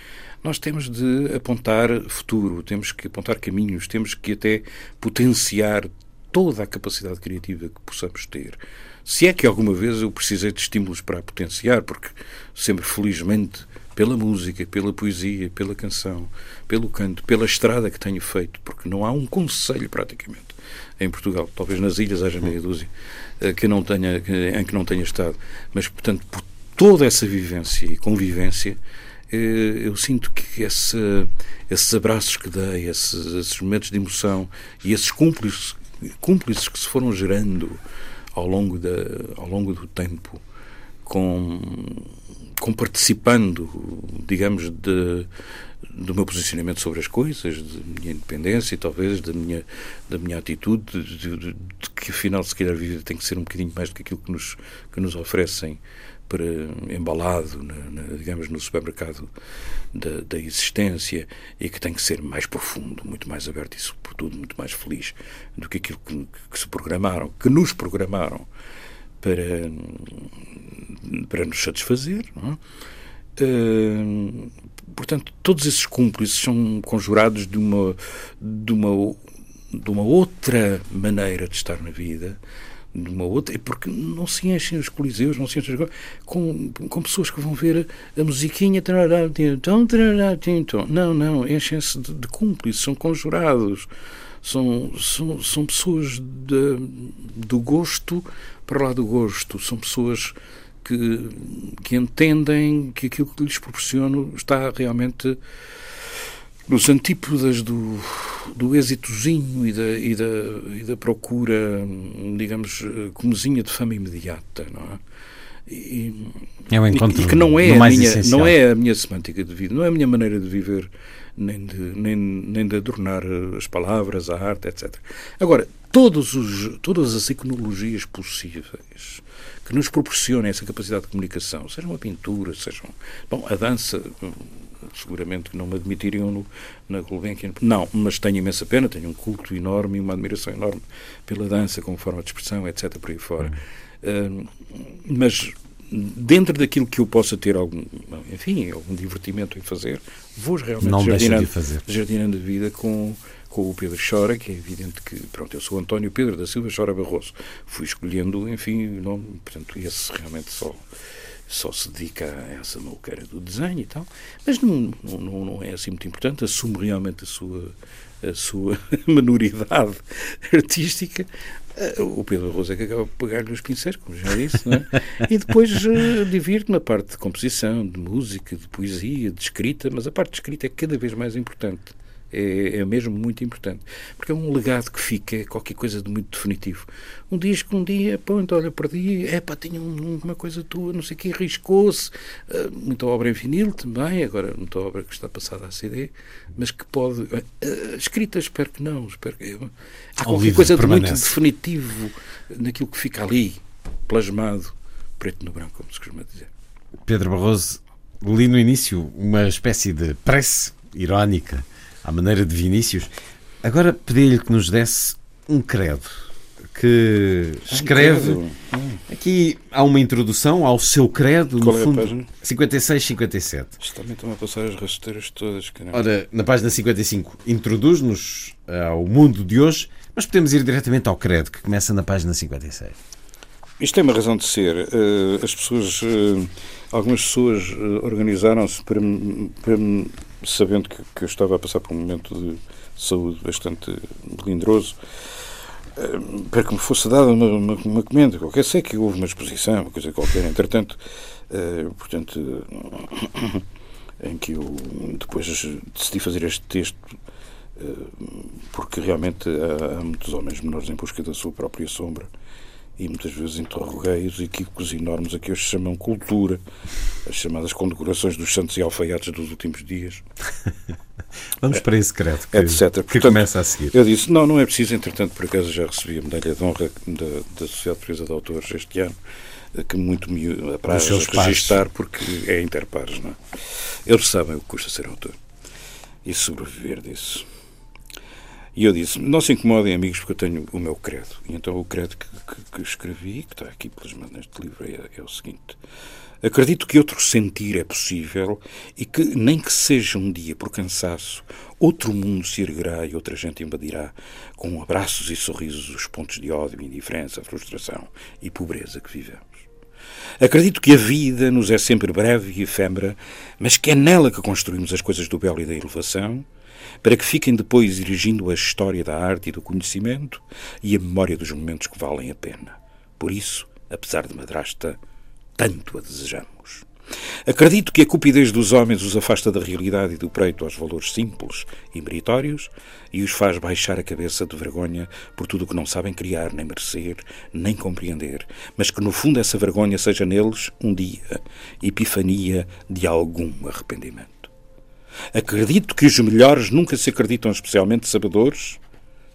nós temos de apontar futuro, temos que apontar caminhos, temos que até potenciar toda a capacidade criativa que possamos ter. Se é que alguma vez eu precisei de estímulos para a potenciar, porque sempre felizmente pela música, pela poesia, pela canção, pelo canto, pela estrada que tenho feito, porque não há um conselho praticamente em Portugal, talvez nas ilhas haja meia dúzia, que não tenha, em que não tenha estado. Mas, portanto, por toda essa vivência e convivência, eh, eu sinto que esse, esses abraços que dei, esses, esses, momentos de emoção e esses cúmplices, cúmplices que se foram gerando ao longo, da, ao longo do tempo, com, comparticipando, digamos, de, do meu posicionamento sobre as coisas, da minha independência e talvez da minha, da minha atitude, de, de, de, que afinal, se calhar, a vida tem que ser um bocadinho mais do que aquilo que nos, que nos oferecem para embalado, na, na, digamos, no supermercado da, da, existência e que tem que ser mais profundo, muito mais aberto e, sobretudo, muito mais feliz do que aquilo que, que se programaram, que nos programaram para, para nos satisfazer. Não é? Uh, portanto, todos esses cúmplices são conjurados de uma, de uma, de uma outra maneira de estar na vida, de uma outra, porque não se enchem os coliseus, não se enchem com, com pessoas que vão ver a musiquinha não, não, enchem-se de, de cúmplices, são conjurados, são, são, são pessoas de, do gosto para lá do gosto, são pessoas que, que entendem que aquilo que lhes proporciono está realmente nos antípodas do, do êxitozinho e da, e, da, e da procura, digamos, comezinha de fama imediata, não é? E, é um encontro e que não é, a minha, não é a minha semântica de vida, não é a minha maneira de viver, nem de, nem, nem de adornar as palavras, a arte, etc. Agora, todos os, todas as iconologias possíveis que nos proporcionem essa capacidade de comunicação, seja uma pintura, sejam. Bom, a dança, seguramente que não me admitiriam no, na Gulbenkian. Não, mas tenho imensa pena, tenho um culto enorme e uma admiração enorme pela dança como forma de expressão, etc. por aí fora. Uh, mas dentro daquilo que eu possa ter algum, enfim, algum divertimento em fazer, vou realmente não jardinando, de fazer. jardinando a vida com com o Pedro Chora, que é evidente que, pronto, eu sou António Pedro da Silva Chora Barroso. Fui escolhendo, enfim, o nome, portanto, esse realmente só só se dedica a essa maluqueira do desenho e tal, mas não, não, não é assim muito importante, assume realmente a sua, a sua menoridade artística. Eh, o Pedro Rosa é que acaba por pegar-lhe os pincéis, como já disse, é? e depois uh, divirte na parte de composição, de música, de poesia, de escrita, mas a parte de escrita é cada vez mais importante é, é, mesmo muito importante. Porque é um legado que fica, é qualquer coisa de muito definitivo. Um disco, um dia, pronto, olha, perdi, é pá, tinha uma coisa tua, não sei o que, arriscou-se. Uh, muita obra em vinil também, agora muita obra que está passada a CD, mas que pode. Uh, escrita, espero que não. Espero que, há qualquer coisa de muito definitivo naquilo que fica ali, plasmado, preto no branco, como se costuma dizer. Pedro Barroso, li no início uma espécie de prece irónica à maneira de Vinícius. Agora pedi-lhe que nos desse um credo que escreve. Um aqui há uma introdução ao seu credo, Qual no é fundo, a página? 56, 57. Isto também estão a passar as rasteiras todas. Caramba. Ora, na página 55, introduz-nos ao mundo de hoje, mas podemos ir diretamente ao credo, que começa na página 56. Isto tem uma razão de ser. Uh, as pessoas, uh, algumas pessoas organizaram-se para, para, sabendo que, que, eu estava a passar por um momento de saúde bastante melindroso, para que me fosse dada uma, uma, uma comenda qualquer. Sei que houve uma exposição, uma coisa qualquer, entretanto, portanto, em que eu depois decidi fazer este texto porque realmente há, há muitos homens menores em busca da sua própria sombra e muitas vezes interroguei os equívocos enormes a que hoje chamam cultura, as chamadas condecorações dos santos e alfaiates dos últimos dias. Vamos para esse credo que, etc. que Portanto, começa a seguir. Eu disse, não, não é preciso, entretanto, por acaso já recebi a medalha de honra da, da Sociedade Portuguesa de Autores este ano, que muito me apraz registar porque é interpares, não é? Eles sabem o que custa ser autor e sobreviver disso. E eu disse: não se incomodem, amigos, porque eu tenho o meu credo. E então o credo que, que, que escrevi, que está aqui pelas neste livro, é, é o seguinte: Acredito que outro sentir é possível e que, nem que seja um dia por cansaço, outro mundo se erguerá e outra gente invadirá, com abraços e sorrisos, os pontos de ódio, indiferença, frustração e pobreza que vivemos. Acredito que a vida nos é sempre breve e efêmera, mas que é nela que construímos as coisas do belo e da elevação para que fiquem depois dirigindo a história da arte e do conhecimento e a memória dos momentos que valem a pena. Por isso, apesar de madrasta, tanto a desejamos. Acredito que a cupidez dos homens os afasta da realidade e do preito aos valores simples e meritórios e os faz baixar a cabeça de vergonha por tudo o que não sabem criar, nem merecer, nem compreender, mas que no fundo essa vergonha seja neles um dia epifania de algum arrependimento. Acredito que os melhores nunca se acreditam especialmente sabedores,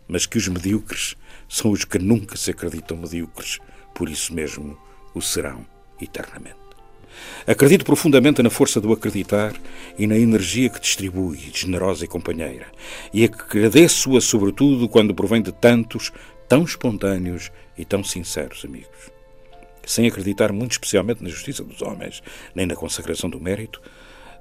mas que os medíocres são os que nunca se acreditam medíocres, por isso mesmo o serão eternamente. Acredito profundamente na força do acreditar e na energia que distribui, generosa e companheira, e agradeço-a sobretudo quando provém de tantos, tão espontâneos e tão sinceros amigos. Sem acreditar muito especialmente na justiça dos homens, nem na consagração do mérito,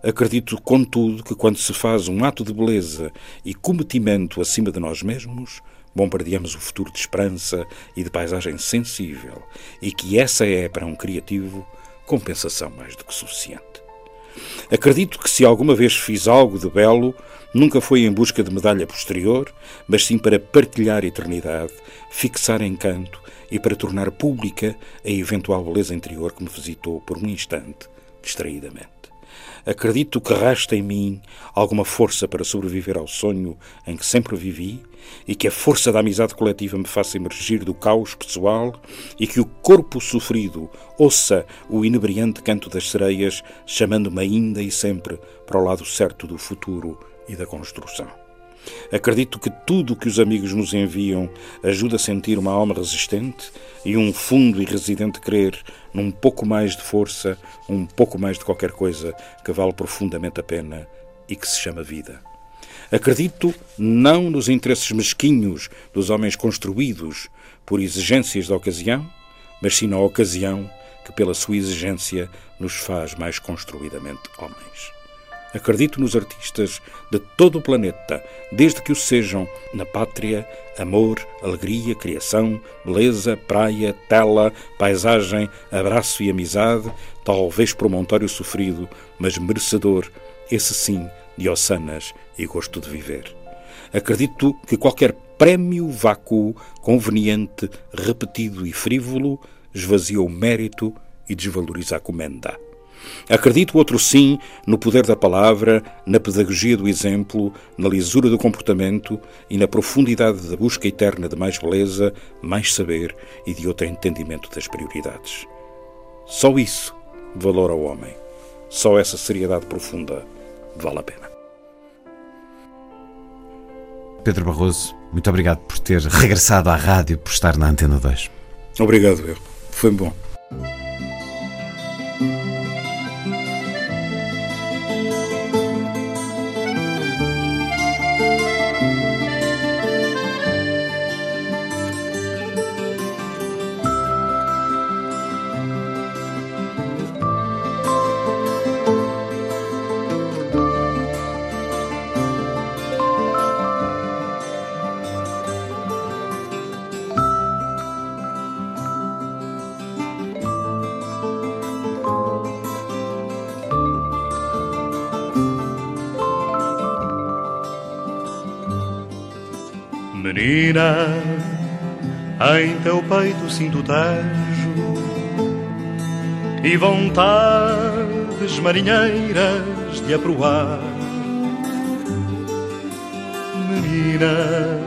acredito, contudo, que quando se faz um ato de beleza e cometimento acima de nós mesmos, bombardeamos o futuro de esperança e de paisagem sensível, e que essa é, para um criativo, compensação mais do que suficiente. Acredito que se alguma vez fiz algo de belo, nunca foi em busca de medalha posterior, mas sim para partilhar eternidade, fixar encanto e para tornar pública a eventual beleza interior que me visitou por um instante, distraidamente. Acredito que resta em mim alguma força para sobreviver ao sonho em que sempre vivi e que a força da amizade coletiva me faça emergir do caos pessoal e que o corpo sofrido ouça o inebriante canto das sereias, chamando-me ainda e sempre para o lado certo do futuro e da construção. Acredito que tudo o que os amigos nos enviam ajuda a sentir uma alma resistente e um fundo e residente crer num pouco mais de força, um pouco mais de qualquer coisa que vale profundamente a pena e que se chama vida. Acredito não nos interesses mesquinhos dos homens construídos por exigências da ocasião, mas sim na ocasião que, pela sua exigência, nos faz mais construidamente homens. Acredito nos artistas de todo o planeta, desde que o sejam na pátria, amor, alegria, criação, beleza, praia, tela, paisagem, abraço e amizade, talvez promontório sofrido, mas merecedor, esse sim, de ossanas e gosto de viver. Acredito que qualquer prémio vácuo, conveniente, repetido e frívolo, esvazia o mérito e desvaloriza a comenda. Acredito, outro sim, no poder da palavra, na pedagogia do exemplo, na lisura do comportamento e na profundidade da busca eterna de mais beleza, mais saber e de outro entendimento das prioridades. Só isso valora o homem. Só essa seriedade profunda vale a pena. Pedro Barroso, muito obrigado por ter regressado à rádio, por estar na Antena 2. Obrigado, eu. Foi bom. Em teu peito sinto tejo e vontades marinheiras de aproar. Menina,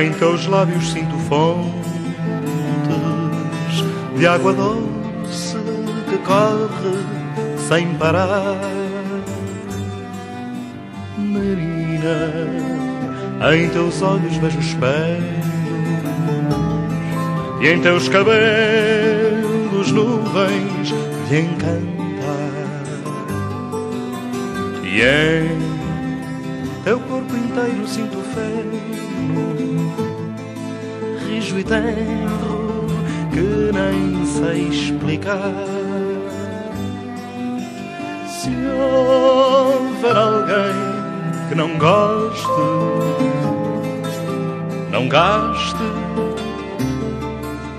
em teus lábios sinto fontes de água doce que corre sem parar. Menina, em teus olhos vejo espelhos e em teus cabelos nuvens de encantar. E em teu corpo inteiro sinto feno, rijo e tenro que nem sei explicar. Se houver alguém que não goste não gaste,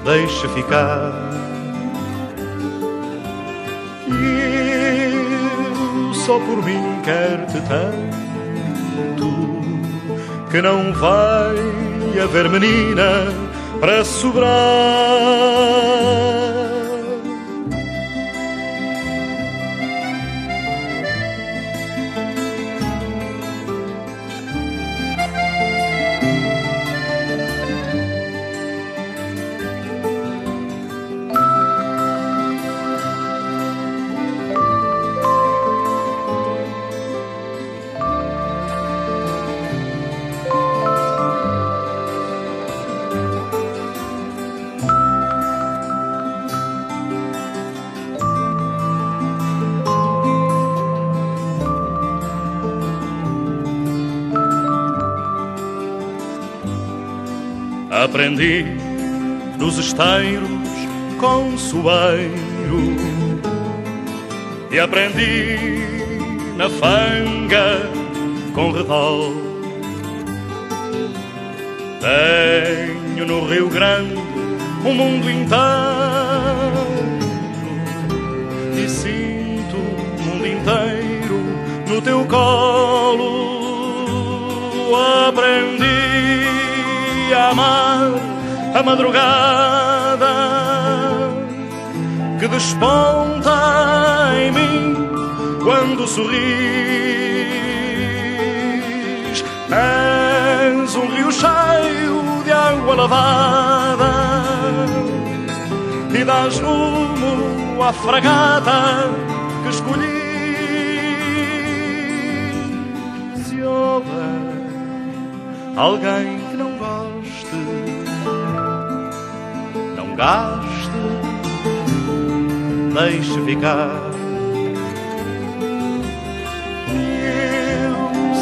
deixa ficar. Eu só por mim quero-te tanto que não vai haver menina para sobrar. Aprendi dos esteiros com sueiro e aprendi na fanga com redol. Tenho no Rio Grande o mundo inteiro e sinto o mundo inteiro no teu colo. Aprendi a amar madrugada que desponta em mim quando sorris. És um rio cheio de água lavada e dás rumo à fragata que escolhi. Se houver alguém gaste, deixe ficar. Eu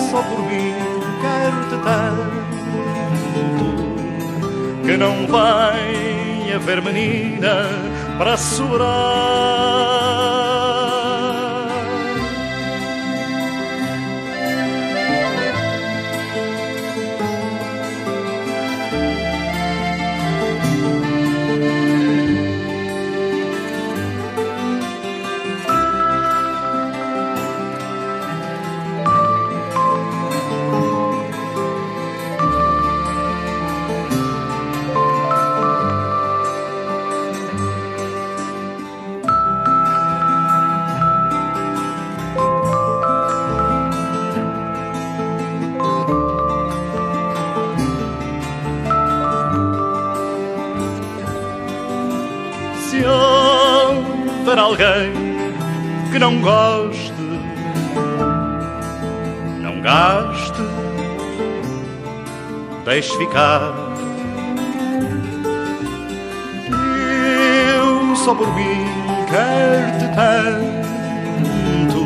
só por mim quero-te tanto que não vai haver menina para segurar. Deixe ficar. Eu só por mim quero-te tanto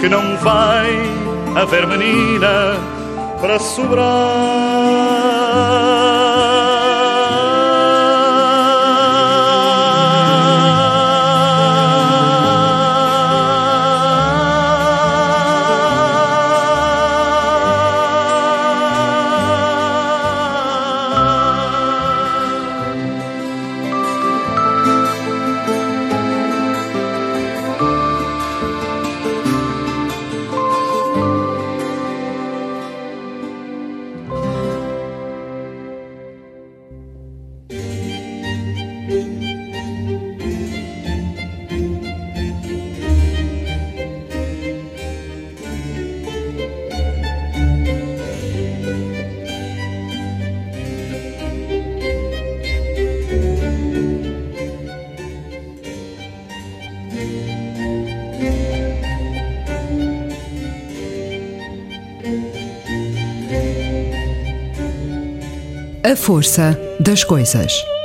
que não vai haver menina para sobrar. Força das coisas.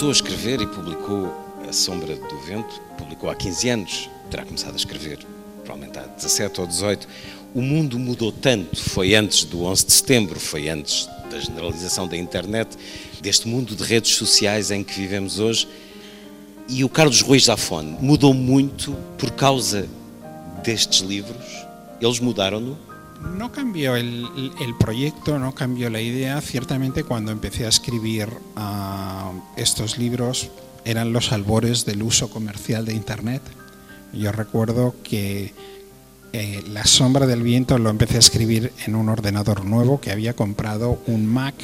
Começou a escrever e publicou A Sombra do Vento, publicou há 15 anos, terá começado a escrever provavelmente há 17 ou 18, o mundo mudou tanto. Foi antes do 11 de setembro, foi antes da generalização da internet, deste mundo de redes sociais em que vivemos hoje. E o Carlos Ruiz Zafón mudou muito por causa destes livros? Eles mudaram-no? No cambió el, proyecto, no cambió la idea. Ciertamente cuando empecé a escribir uh, estos libros eran los albores del uso comercial de Internet. Yo recuerdo que eh, La sombra del viento lo empecé a escribir en un ordenador nuevo que había comprado un Mac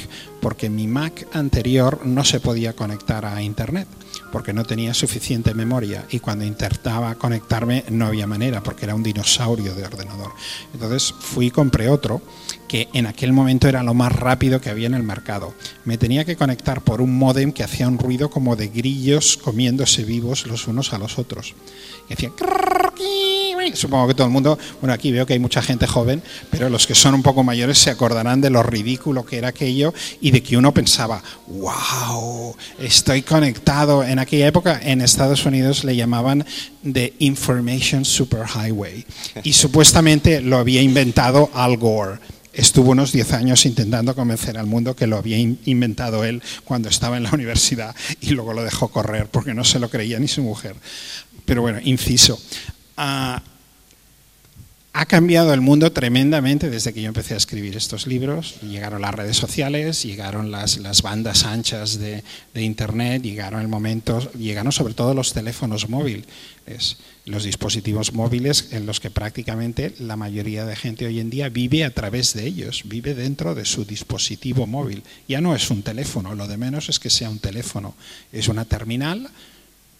porque mi Mac anterior no se podía conectar a Internet porque no tenía suficiente memoria y cuando intentaba conectarme no había manera porque era un dinosaurio de ordenador. Entonces fui y compré otro que en aquel momento era lo más rápido que había en el mercado. Me tenía que conectar por un modem que hacía un ruido como de grillos comiéndose vivos los unos a los otros. Y hacía supongo que todo el mundo, bueno, aquí veo que hay mucha gente joven, pero los que son un poco mayores se acordarán de lo ridículo que era aquello y de que uno pensaba, wow, estoy conectado. En aquella época en Estados Unidos le llamaban The Information Superhighway y supuestamente lo había inventado Al Gore estuvo unos 10 años intentando convencer al mundo que lo había inventado él cuando estaba en la universidad y luego lo dejó correr porque no se lo creía ni su mujer. Pero bueno, inciso. Uh, ha cambiado el mundo tremendamente desde que yo empecé a escribir estos libros. Llegaron las redes sociales, llegaron las, las bandas anchas de, de, Internet, llegaron el momento, llegaron sobre todo los teléfonos móviles, los dispositivos móviles en los que prácticamente la mayoría de gente hoy en día vive a través de ellos, vive dentro de su dispositivo móvil. Ya no es un teléfono, lo de menos es que sea un teléfono, es una terminal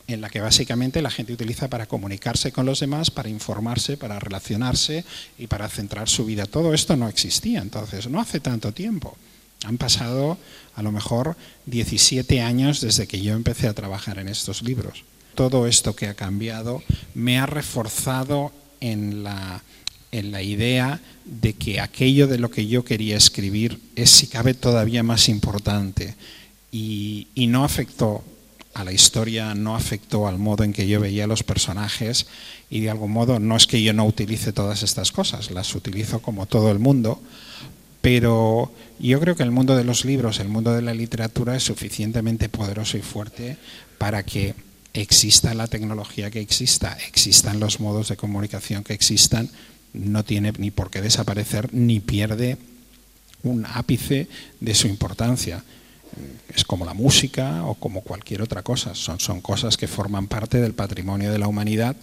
en la que básicamente la gente utiliza para comunicarse con los demás, para informarse, para relacionarse y para centrar su vida. Todo esto no existía entonces, no hace tanto tiempo. Han pasado a lo mejor 17 años desde que yo empecé a trabajar en estos libros. Todo esto que ha cambiado me ha reforzado en la, en la idea de que aquello de lo que yo quería escribir es, si cabe, todavía más importante. Y, y no afectó a la historia, no afectó al modo en que yo veía los personajes y de algún modo no es que yo no utilice todas estas cosas, las utilizo como todo el mundo, pero yo creo que el mundo de los libros, el mundo de la literatura es suficientemente poderoso y fuerte para que exista la tecnología que exista, existan los modos de comunicación que existan, no tiene ni por qué desaparecer ni pierde un ápice de su importancia. Es como la música o como cualquier otra cosa, son, son cosas que forman parte del patrimonio de la humanidad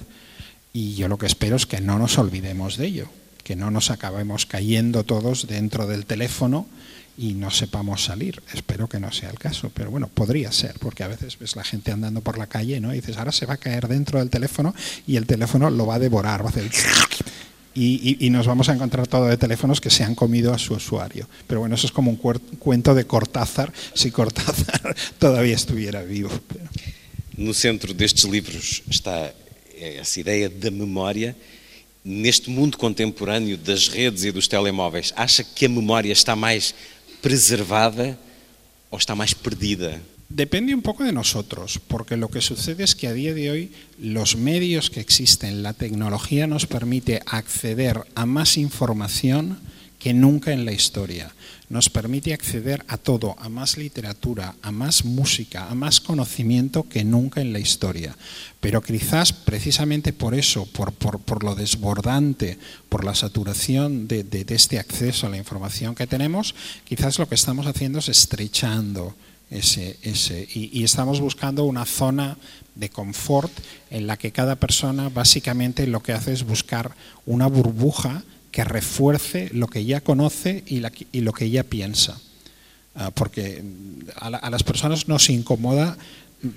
y yo lo que espero es que no nos olvidemos de ello, que no nos acabemos cayendo todos dentro del teléfono y no sepamos salir. Espero que no sea el caso, pero bueno, podría ser, porque a veces ves la gente andando por la calle ¿no? y dices, ahora se va a caer dentro del teléfono y el teléfono lo va a devorar, va a hacer y, nos vamos a encontrar todo de teléfonos que se han comido a su usuario. Pero bueno, eso es como un cuento de Cortázar, si Cortázar todavía estuviera vivo. No centro destes livros está essa ideia da memória. Neste mundo contemporâneo das redes e dos telemóveis, acha que a memória está mais preservada ou está mais perdida? Depende un poco de nosotros, porque lo que sucede es que a día de hoy los medios que existen, la tecnología nos permite acceder a más información que nunca en la historia. Nos permite acceder a todo, a más literatura, a más música, a más conocimiento que nunca en la historia. Pero quizás precisamente por eso, por, lo desbordante, por la saturación de, de este acceso a la información que tenemos, quizás lo que estamos haciendo es estrechando ese, ese, y, estamos buscando una zona de confort en la que cada persona básicamente lo que hace es buscar una burbuja que refuerce lo que ya conoce y, y lo que ya piensa. Ah, porque a, a, las personas nos incomoda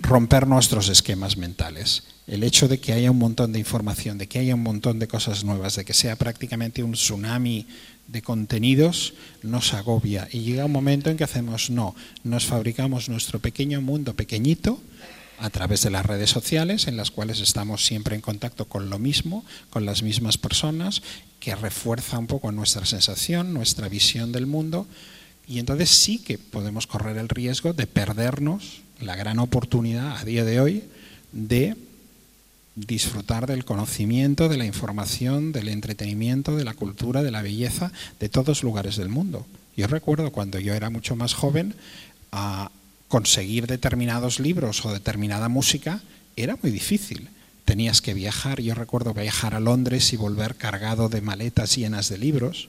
romper nuestros esquemas mentales. El hecho de que haya un montón de información, de que haya un montón de cosas nuevas, de que sea prácticamente un tsunami de contenidos nos agobia y llega un momento en que hacemos no, nos fabricamos nuestro pequeño mundo pequeñito a través de las redes sociales en las cuales estamos siempre en contacto con lo mismo, con las mismas personas, que refuerza un poco nuestra sensación, nuestra visión del mundo y entonces sí que podemos correr el riesgo de perdernos la gran oportunidad a día de hoy de disfrutar del conocimiento, de la información, del entretenimiento, de la cultura, de la belleza de todos lugares del mundo. Yo recuerdo cuando yo era mucho más joven a conseguir determinados libros o determinada música era muy difícil. Tenías que viajar, yo recuerdo viajar a Londres y volver cargado de maletas llenas de libros.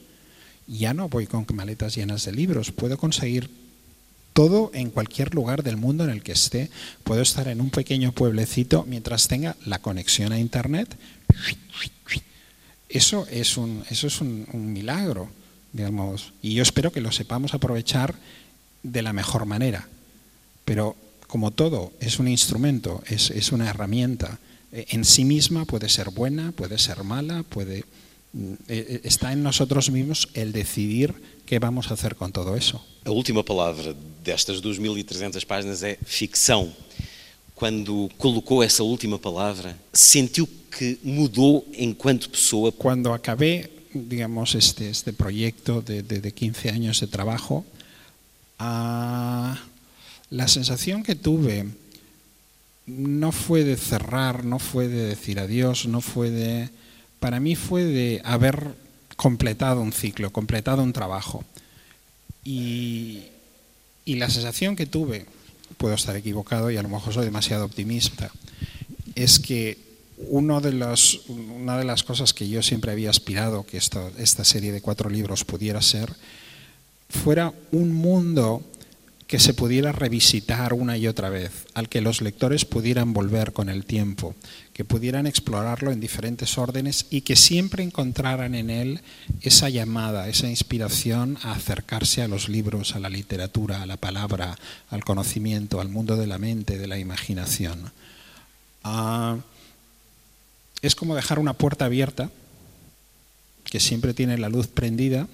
Ya no voy con maletas llenas de libros, puedo conseguir todo en cualquier lugar del mundo en el que esté. Puedo estar en un pequeño pueblecito mientras tenga la conexión a Internet. Eso es un, eso es un, milagro, digamos, y yo espero que lo sepamos aprovechar de la mejor manera. Pero como todo, es un instrumento, es, es una herramienta. Eh, En sí misma puede ser buena, puede ser mala, puede, mm, eh, está en nosotros mismos el decidir qué vamos a hacer con todo eso. A última palavra destas 2.300 páginas é ficção. Quando colocou essa última palavra, sentiu que mudou enquanto pessoa? Cuando acabé, digamos, este, este proyecto de, de, de 15 años de trabajo, ah, la sensación que tuve no fue de cerrar, no fue de decir adiós, no fue de... Para mí fue de haber completado un ciclo, completado un trabajo. Y, y la sensación que tuve, puedo estar equivocado y a lo mejor soy demasiado optimista, es que uno de los, una de las cosas que yo siempre había aspirado que esta serie de cuatro libros pudiera ser, fuera un mundo que se pudiera revisitar una y otra vez, al que los lectores pudieran volver con el tiempo, que pudieran explorarlo en diferentes órdenes y que siempre encontraran en él esa llamada, esa inspiración a acercarse a los libros, a la literatura, a la palabra, al conocimiento, al mundo de la mente, de la imaginación. Ah, es como dejar una puerta abierta que siempre tiene la luz prendida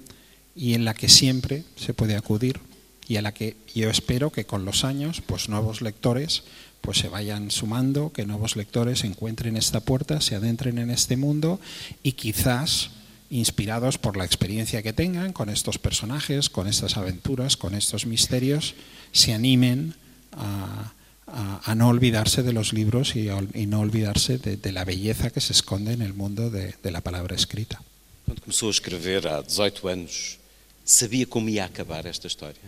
y en la que siempre se puede acudir y a la que yo espero que con los años pues nuevos lectores pues se vayan sumando, que nuevos lectores encuentren esta puerta, se adentren en este mundo y quizás inspirados por la experiencia que tengan con estos personajes, con estas aventuras, con estos misterios, se animen a, a, a no olvidarse de los libros y, a, y no olvidarse de, de, la belleza que se esconde en el mundo de, de la palabra escrita. Quando começou a escrever há 18 anos, sabia como ia acabar esta história?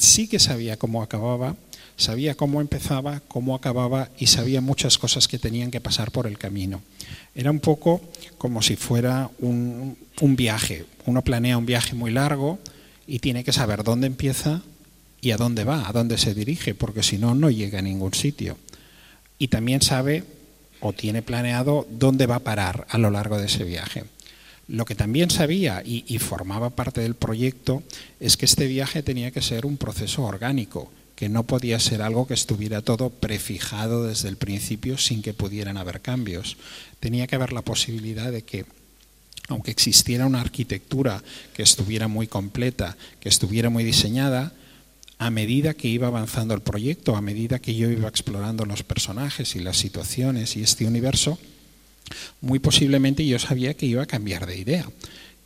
Sí que sabía cómo acababa, sabía cómo empezaba, cómo acababa y sabía muchas cosas que tenían que pasar por el camino. Era un poco como si fuera un, viaje. Uno planea un viaje muy largo y tiene que saber dónde empieza y a dónde va, a dónde se dirige, porque si no, no llega a ningún sitio. Y también sabe o tiene planeado dónde va a parar a lo largo de ese viaje. Lo que también sabía y, formaba parte del proyecto es que este viaje tenía que ser un proceso orgánico, que no podía ser algo que estuviera todo prefijado desde el principio sin que pudieran haber cambios. Tenía que haber la posibilidad de que, aunque existiera una arquitectura que estuviera muy completa, que estuviera muy diseñada, a medida que iba avanzando el proyecto, a medida que yo iba explorando los personajes y las situaciones y este universo, muy posiblemente yo sabía que iba a cambiar de idea,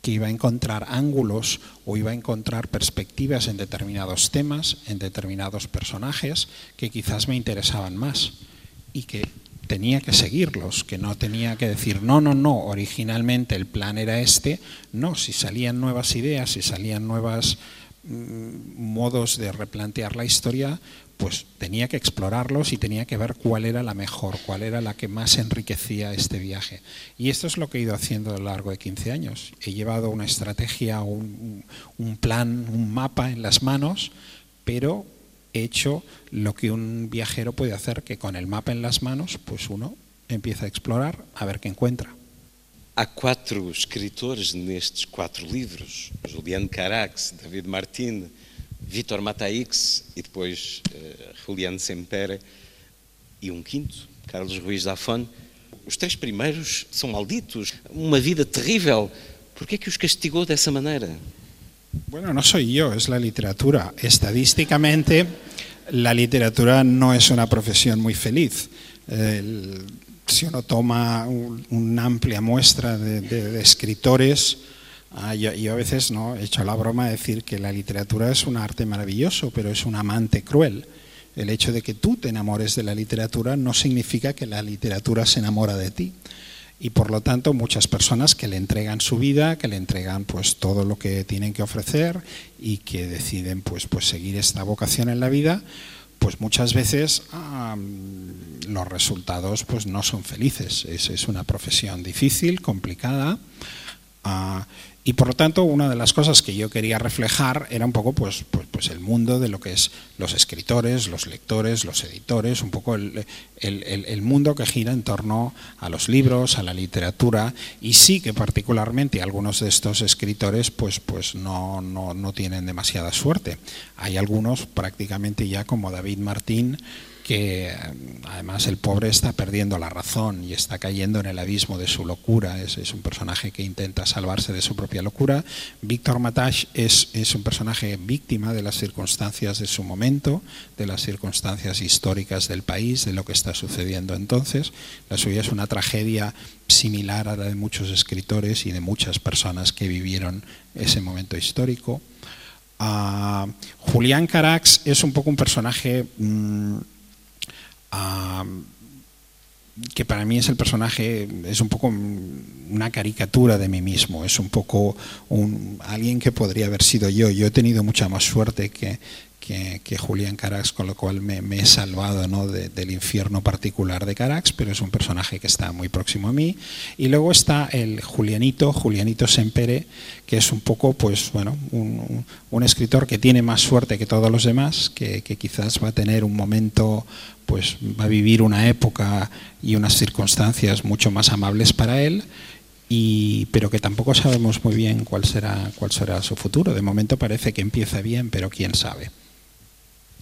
que iba a encontrar ángulos o iba a encontrar perspectivas en determinados temas, en determinados personajes que quizás me interesaban más y que tenía que seguirlos, que no tenía que decir, no, no, no, originalmente el plan era este, no, si salían nuevas ideas, si salían nuevos mmm, modos de replantear la historia, pues tenía que explorarlos y tenía que ver cuál era la mejor, cuál era la que más enriquecía este viaje. Y esto es lo que he ido haciendo a lo largo de 15 años. He llevado una estrategia, un, plan, un mapa en las manos, pero he hecho lo que un viajero puede hacer, que con el mapa en las manos, pues uno empieza a explorar a ver qué encuentra. Há quatro escritores nestes quatro livros: Juliano Carax, David Martins, Vítor Mataix e depois uh, Juliano Sempere e um quinto, Carlos Ruiz Zafón. Os três primeiros são malditos, uma vida terrível. ¿Por que é que os castigou dessa maneira? Bueno, no soy yo, es la literatura. Estadísticamente, la literatura no es una profesión muy feliz. El, si uno toma un, una amplia muestra de, de, de escritores, Ah, yo, yo, a veces no he hecho la broma de decir que la literatura es un arte maravilloso, pero es un amante cruel. El hecho de que tú te enamores de la literatura no significa que la literatura se enamora de ti. Y por lo tanto, muchas personas que le entregan su vida, que le entregan pues todo lo que tienen que ofrecer y que deciden pues, pues seguir esta vocación en la vida, pues muchas veces los resultados pues no son felices. Es, es una profesión difícil, complicada. Ah, y por lo tanto, una de las cosas que yo quería reflejar era un poco pues, pues, pues el mundo de lo que es los escritores, los lectores, los editores, un poco el, el, el, mundo que gira en torno a los libros, a la literatura, y sí que particularmente algunos de estos escritores pues, pues no, no, no tienen demasiada suerte. Hay algunos prácticamente ya como David Martín, que además el pobre está perdiendo la razón y está cayendo en el abismo de su locura. Es, es un personaje que intenta salvarse de su propia locura. Víctor Matash es, es, un personaje víctima de las circunstancias de su momento, de las circunstancias históricas del país, de lo que está sucediendo entonces. La suya es una tragedia similar a la de muchos escritores y de muchas personas que vivieron ese momento histórico. Uh, Julián Carax es un poco un personaje... Mmm, que para mí es el personaje, es un poco una caricatura de mí mismo, es un poco un, alguien que podría haber sido yo. Yo he tenido mucha más suerte que, que, Julián Carax, con lo cual me, he salvado ¿no? del infierno particular de Carax, pero es un personaje que está muy próximo a mí. Y luego está el Julianito, Julianito Sempere, que es un poco, pues bueno, un, un escritor que tiene más suerte que todos los demás, que, que, quizás va a tener un momento, pues va a vivir una época y unas circunstancias mucho más amables para él. Y, pero que tampoco sabemos muy bien cuál será, cuál será su futuro. De momento parece que empieza bien, pero quién sabe.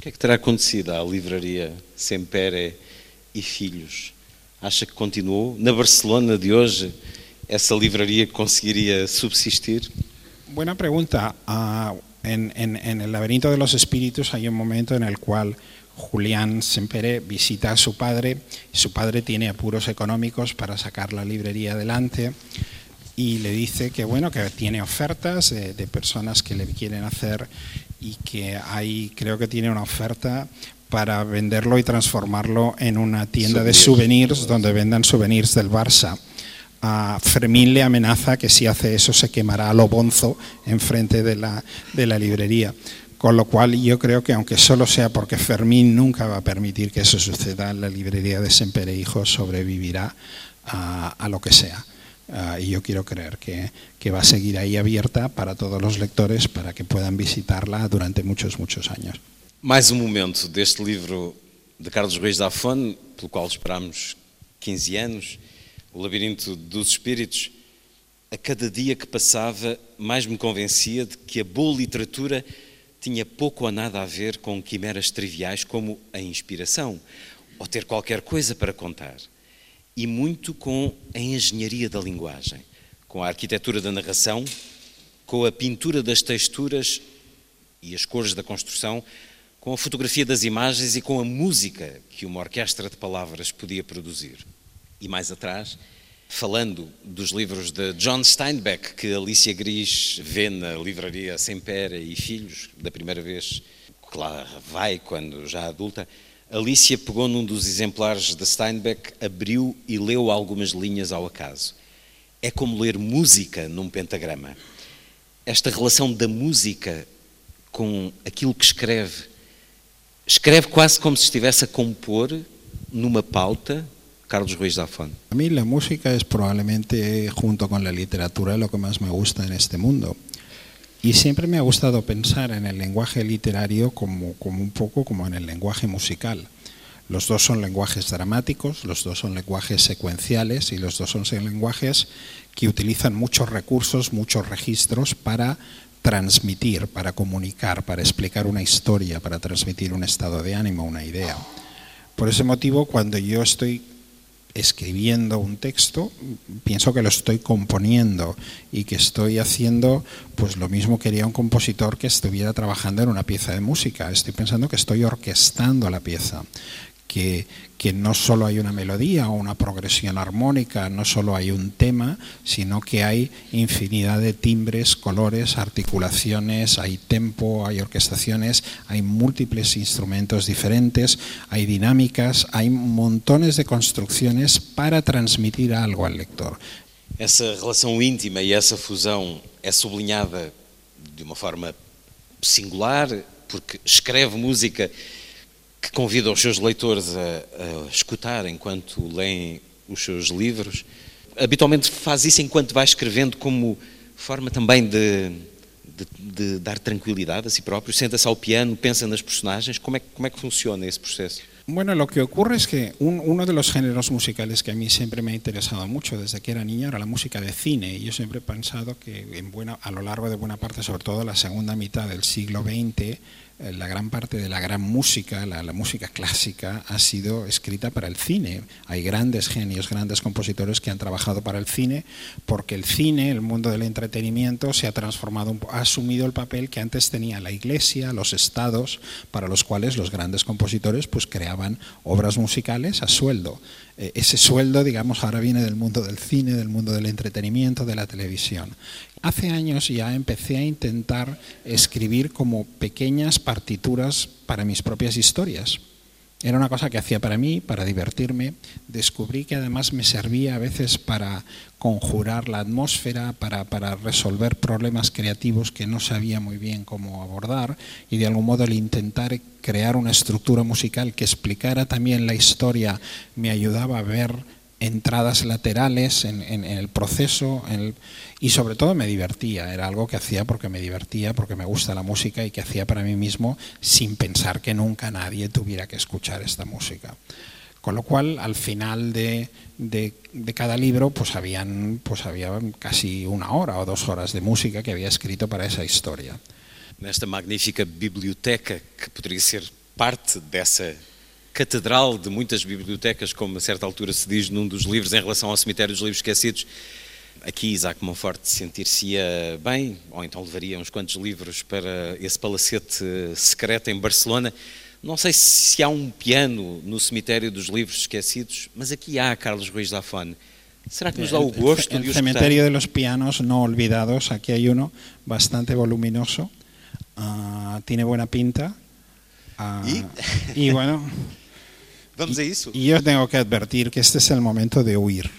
Que é que terá acontecido à livraria Sempere e Filhos? Acha que continuou? Na Barcelona de hoje, essa livraria conseguiria subsistir? Buena pregunta. Uh, en, el laberinto de los espíritus hay un momento en el cual Julián Sempere visita a su padre. Su padre tiene apuros económicos para sacar la librería adelante y le dice que bueno que tiene ofertas de, de personas que le quieren hacer y que hay, creo que tiene una oferta para venderlo y transformarlo en una tienda de souvenirs donde vendan souvenirs del Barça. A Fermín le amenaza que si hace eso se quemará a lo bonzo enfrente de la, de la librería. Con lo cual yo creo que aunque solo sea porque Fermín nunca va a permitir que eso suceda, la librería de Sempere Hijo sobrevivirá a, a lo que sea. Uh, y yo quiero creer que, que, va a seguir ahí abierta para todos los lectores para que puedan visitarla durante muchos, muchos años. Mais um momento deste livro de Carlos Reis da Afone, pelo qual esperamos 15 anos, O Labirinto dos Espíritos. A cada dia que passava, mais me convencia de que a boa literatura tinha pouco ou nada a ver com quimeras triviais como a inspiração, ou ter qualquer coisa para contar e muito com a engenharia da linguagem, com a arquitetura da narração, com a pintura das texturas e as cores da construção, com a fotografia das imagens e com a música que uma orquestra de palavras podia produzir. E mais atrás, falando dos livros de John Steinbeck, que Alicia Gris vê na livraria Sempera e Filhos, da primeira vez que lá vai, quando já adulta, Alicia pegou num dos exemplares de Steinbeck, abriu e leu algumas linhas ao acaso. É como ler música num pentagrama. Esta relação da música com aquilo que escreve. Escreve quase como se estivesse a compor numa pauta. Carlos Ruiz Zafón. A mí la música es probablemente, junto con la literatura, lo que más me gusta en este mundo. Y siempre me ha gustado pensar en el lenguaje literario como, como, un poco como en el lenguaje musical. Los dos son lenguajes dramáticos, los dos son lenguajes secuenciales y los dos son lenguajes que utilizan muchos recursos, muchos registros para transmitir, para comunicar, para explicar una historia, para transmitir un estado de ánimo, una idea. Por ese motivo, cuando yo estoy escribiendo un texto, pienso que lo estoy componiendo y que estoy haciendo pues lo mismo que haría un compositor que estuviera trabajando en una pieza de música. Estoy pensando que estoy orquestando la pieza, que, que, no solo hay una melodía o una progresión armónica, no solo hay un tema, sino que hay infinidad de timbres, colores, articulaciones, hay tempo, hay orquestaciones, hay múltiples instrumentos diferentes, hay dinámicas, hay montones de construcciones para transmitir algo al lector. Essa relação íntima e essa fusão é sublinhada de uma forma singular, porque escreve música que convida os seus leitores a, a escutar enquanto leem os seus livros. Habitualmente faz isso enquanto vai escrevendo, como forma também de, de, de dar tranquilidade a si próprio. Senta-se ao piano, pensa nas personagens. Como é, como é que funciona esse processo? Bueno, lo que ocurre es que un, uno de los géneros musicales que a mí siempre me ha interesado mucho desde que era niña era la música de cine. Y yo siempre he pensado que en buena, a lo largo de buena parte, sobre todo la segunda mitad del siglo XX, la gran parte de la gran música, la, la, música clásica, ha sido escrita para el cine. Hay grandes genios, grandes compositores que han trabajado para el cine, porque el cine, el mundo del entretenimiento, se ha transformado, ha asumido el papel que antes tenía la iglesia, los estados, para los cuales los grandes compositores pues, creaban obras musicales a sueldo. Eh, ese sueldo, digamos, ahora viene del mundo del cine, del mundo del entretenimiento, de la televisión. Hace años ya empecé a intentar escribir como pequeñas partituras para mis propias historias. Era una cosa que hacía para mí, para divertirme. Descubrí que además me servía a veces para conjurar la atmósfera, para, resolver problemas creativos que no sabía muy bien cómo abordar y de algún modo el intentar crear una estructura musical que explicara también la historia me ayudaba a ver entradas laterales en, en, en el proceso en el, y sobre todo me divertía, era algo que hacía porque me divertía, porque me gusta la música y que hacía para mí mismo sin pensar que nunca nadie tuviera que escuchar esta música. Con lo cual, al final de, de, de, cada libro, pues habían, pues había casi una hora o dos horas de música que había escrito para esa historia. Nesta magnífica biblioteca que poderia ser parte dessa catedral de muitas bibliotecas, como a certa altura se diz num dos livros em relação ao cemitério dos livros esquecidos. Aqui Isaac Monfort sentir-se-ia bem, ou então levaria uns quantos livros para esse palacete secreto em Barcelona. Não sei se há um piano no cemitério dos livros esquecidos, mas aqui há Carlos Ruiz Zafón. Será que nos dá o gosto el, de el os cementerio de los pianos no olvidados, aquí hay uno bastante voluminoso, uh, tiene buena pinta. Uh, ¿Y? y bueno, Eso. Y yo tengo que advertir que este es el momento de huir.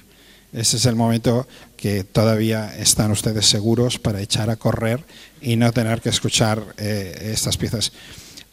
Este es el momento que todavía están ustedes seguros para echar a correr y no tener que escuchar eh, estas piezas.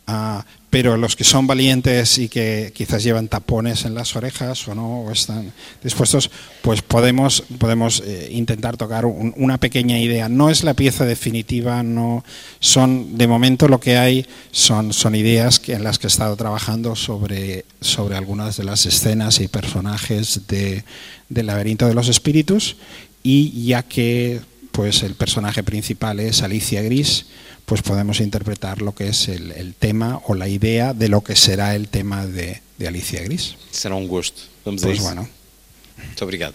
Uh, pero los que son valientes y que quizás llevan tapones en las orejas o no o están dispuestos, pues podemos, podemos eh, intentar tocar un, una pequeña idea. No es la pieza definitiva, no son de momento lo que hay son, son ideas que, en las que he estado trabajando sobre, sobre algunas de las escenas y personajes de, del laberinto de los espíritus y ya que pues el personaje principal es Alicia Gris, pues podemos interpretar lo que es el, el, tema o la idea de lo que será el tema de, de Alicia Gris. Será un gusto. Vamos pues a eso. bueno. Muito obrigado.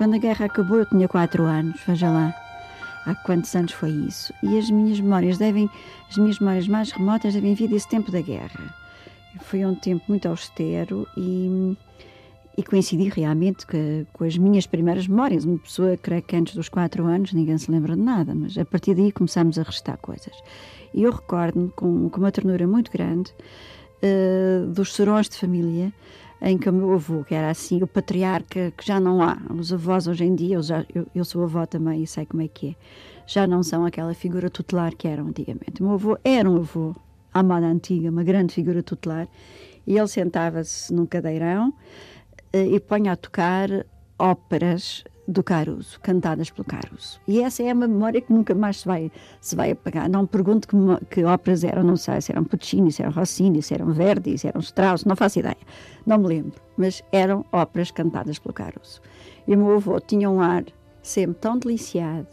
Quando a guerra acabou, eu tinha quatro anos, veja lá. Há quantos anos foi isso? E as minhas memórias devem, as minhas memórias mais remotas devem vir desse tempo da guerra. Foi um tempo muito austero e, e coincidi realmente que, com as minhas primeiras memórias. Uma pessoa, creio que antes dos quatro anos, ninguém se lembra de nada, mas a partir daí começamos a restar coisas. E eu recordo-me com, com uma ternura muito grande uh, dos serões de família em que o meu avô, que era assim, o patriarca, que já não há, os avós hoje em dia, eu, já, eu, eu sou avó também e sei como é que é, já não são aquela figura tutelar que eram antigamente. O meu avô era um avô à moda antiga, uma grande figura tutelar, e ele sentava-se num cadeirão eh, e punha a tocar óperas do Caruso, cantadas pelo Caruso. E essa é uma memória que nunca mais se vai, se vai apagar. Não pergunto que, que óperas eram, não sei se eram Puccini, se eram Rossini, se eram Verdi, se eram Strauss, não faço ideia. Não me lembro. Mas eram óperas cantadas pelo Caruso. E o meu avô tinha um ar sempre tão deliciado,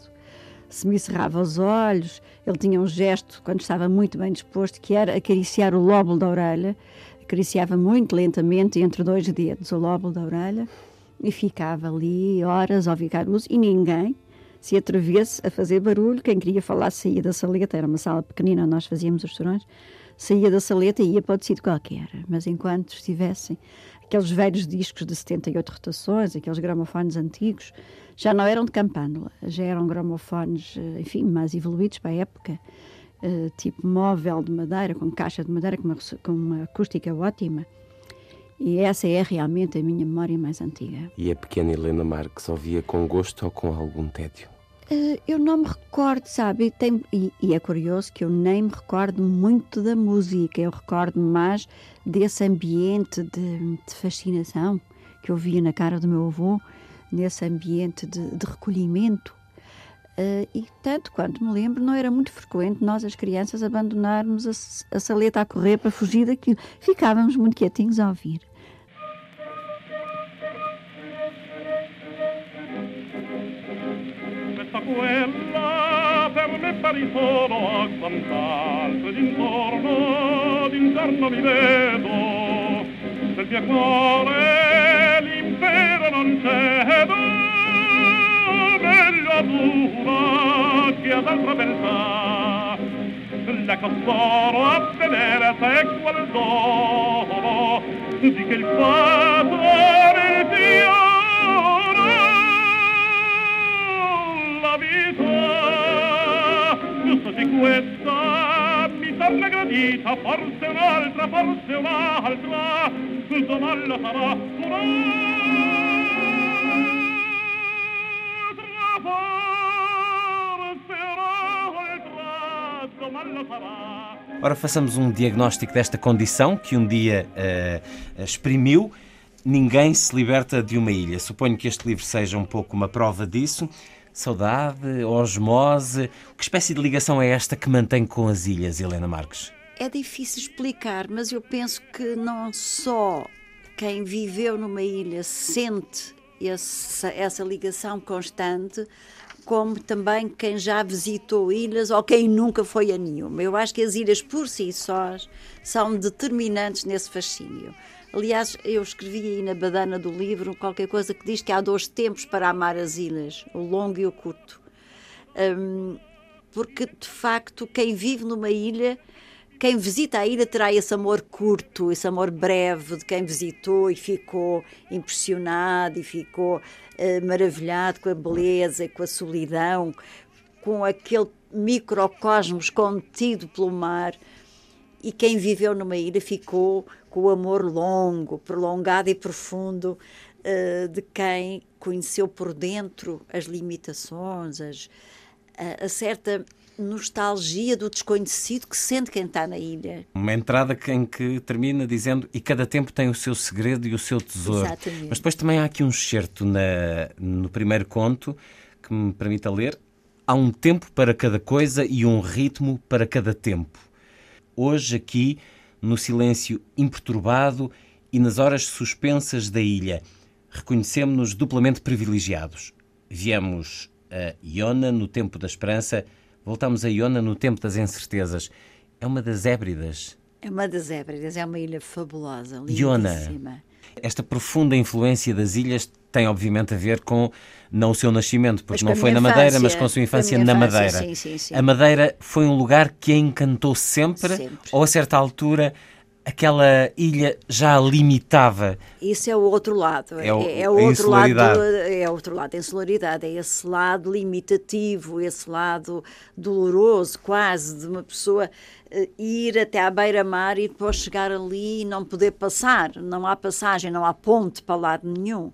se me cerrava os olhos, ele tinha um gesto, quando estava muito bem disposto, que era acariciar o lóbulo da orelha, acariciava muito lentamente, entre dois dedos, o lóbulo da orelha, e ficava ali horas ao ouvir Caruso e ninguém se atrevesse a fazer barulho. Quem queria falar saía da saleta, era uma sala pequenina, nós fazíamos os turões, saía da saleta e ia para o sítio qualquer. Mas enquanto estivessem aqueles velhos discos de 78 rotações, aqueles gramofones antigos, já não eram de campânula, já eram gramofones, eh, enfim, mais evoluídos para a época, eh, tipo móvel de madeira, com caixa de madeira, com uma, com uma acústica ótima. E essa é realmente a minha memória mais antiga. E a pequena Helena Marques ouvia com gosto ou com algum tédio? Uh, eu não me recordo, sabe? Tem, e, e, é curioso que eu nem me recordo muito da música, eu recordo mais desse ambiente de, de fascinação que eu via na cara do meu avô, nesse ambiente de, de recolhimento. Uh, e tanto quanto me lembro, não era muito frequente nós, as crianças, abandonarmos a, a saleta a correr para fugir daquilo. Ficávamos muito quietinhos a ouvir. quella per me pari solo a quant'altro d'intorno, d'intorno mi vedo. Del mio cuore l'impero non cedo, أبوك يا ضرب الفاح لك الصار بثلاثك والظهر ديك الفترة Di questa mi torna gradita, forse un'altra, forse un'altra, domani la sarà, sarà. Ora façamos um diagnóstico desta condição que um dia uh, exprimiu. Ninguém se liberta de uma ilha. Suponho que este livro seja um pouco uma prova disso. Saudade, osmose? Que espécie de ligação é esta que mantém com as ilhas, Helena Marques? É difícil explicar, mas eu penso que não só quem viveu numa ilha sente essa, ligação constante, como também quem já visitou ilhas ou quem nunca foi a nenhuma. Eu acho que as ilhas por si sós são determinantes nesse fascínio. Aliás, eu escrevi aí na badana do livro qualquer coisa que diz que há dois tempos para amar as ilhas, o longo e o curto. Um, porque, de facto, quem vive numa ilha, quem visita a ilha terá esse amor curto, esse amor breve de quem visitou e ficou impressionado e ficou uh, maravilhado com a beleza com a solidão, com aquele microcosmos contido pelo mar. E quem viveu numa ilha ficou com o amor longo, prolongado e profundo uh, de quem conheceu por dentro as limitações, as, a, a certa nostalgia do desconhecido que sente quem está na ilha. Uma entrada em que termina dizendo e cada tempo tem o seu segredo e o seu tesouro. Exatamente. Mas depois também há aqui um excerto na, no primeiro conto que me permita ler. Há um tempo para cada coisa e um ritmo para cada tempo hoje aqui, no silêncio imperturbado e nas horas suspensas da ilha. Reconhecemos-nos duplamente privilegiados. Viemos a Iona no tempo da esperança, voltamos a Iona no tempo das incertezas. É uma das Hébridas. É uma das Hébridas, é uma ilha fabulosa, Iona. lindíssima. Esta profunda influência das ilhas tem obviamente a ver com não o seu nascimento, porque não foi na minha Madeira, infância, mas com a sua a infância na infância, Madeira. sim, sim, sim. A Madeira foi um lugar que a encantou sempre, Sempre. ou a certa altura aquela ilha já a limitava. Isso é o outro lado. É o- é, é a o outro lado. É outro lado da insularidade. É esse lado limitativo, esse lado doloroso, quase, de uma pessoa eh, ir até à beira-mar e depois chegar ali e não poder passar. Não há passagem, não há ponte para lado nenhum.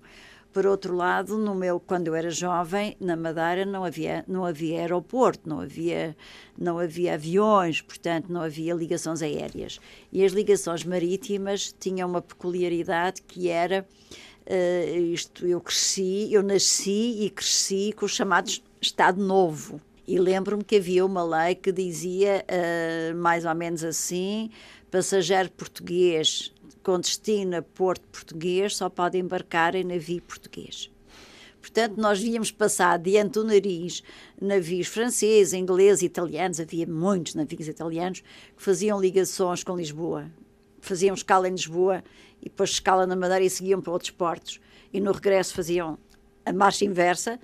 Por outro lado, no meu, quando eu era jovem, na Madeira não havia, não havia aeroporto, não havia, não havia aviões, portanto não havia ligações aéreas. E as ligações marítimas tinham uma peculiaridade que era eh, isto, eu cresci, eu nasci e cresci com o chamado Estado Novo. E lembro-me que havia uma lei que dizia eh, mais ou menos assim: passageiro português com destino a Porto Português só pode embarcar em navio português. Portanto, nós víamos passar diante do nariz navios franceses, ingleses, italianos, havia muitos navios italianos que faziam ligações com Lisboa. Faziam escala em Lisboa e depois escala na Madeira e seguiam para outros portos. E no regresso faziam a marcha inversa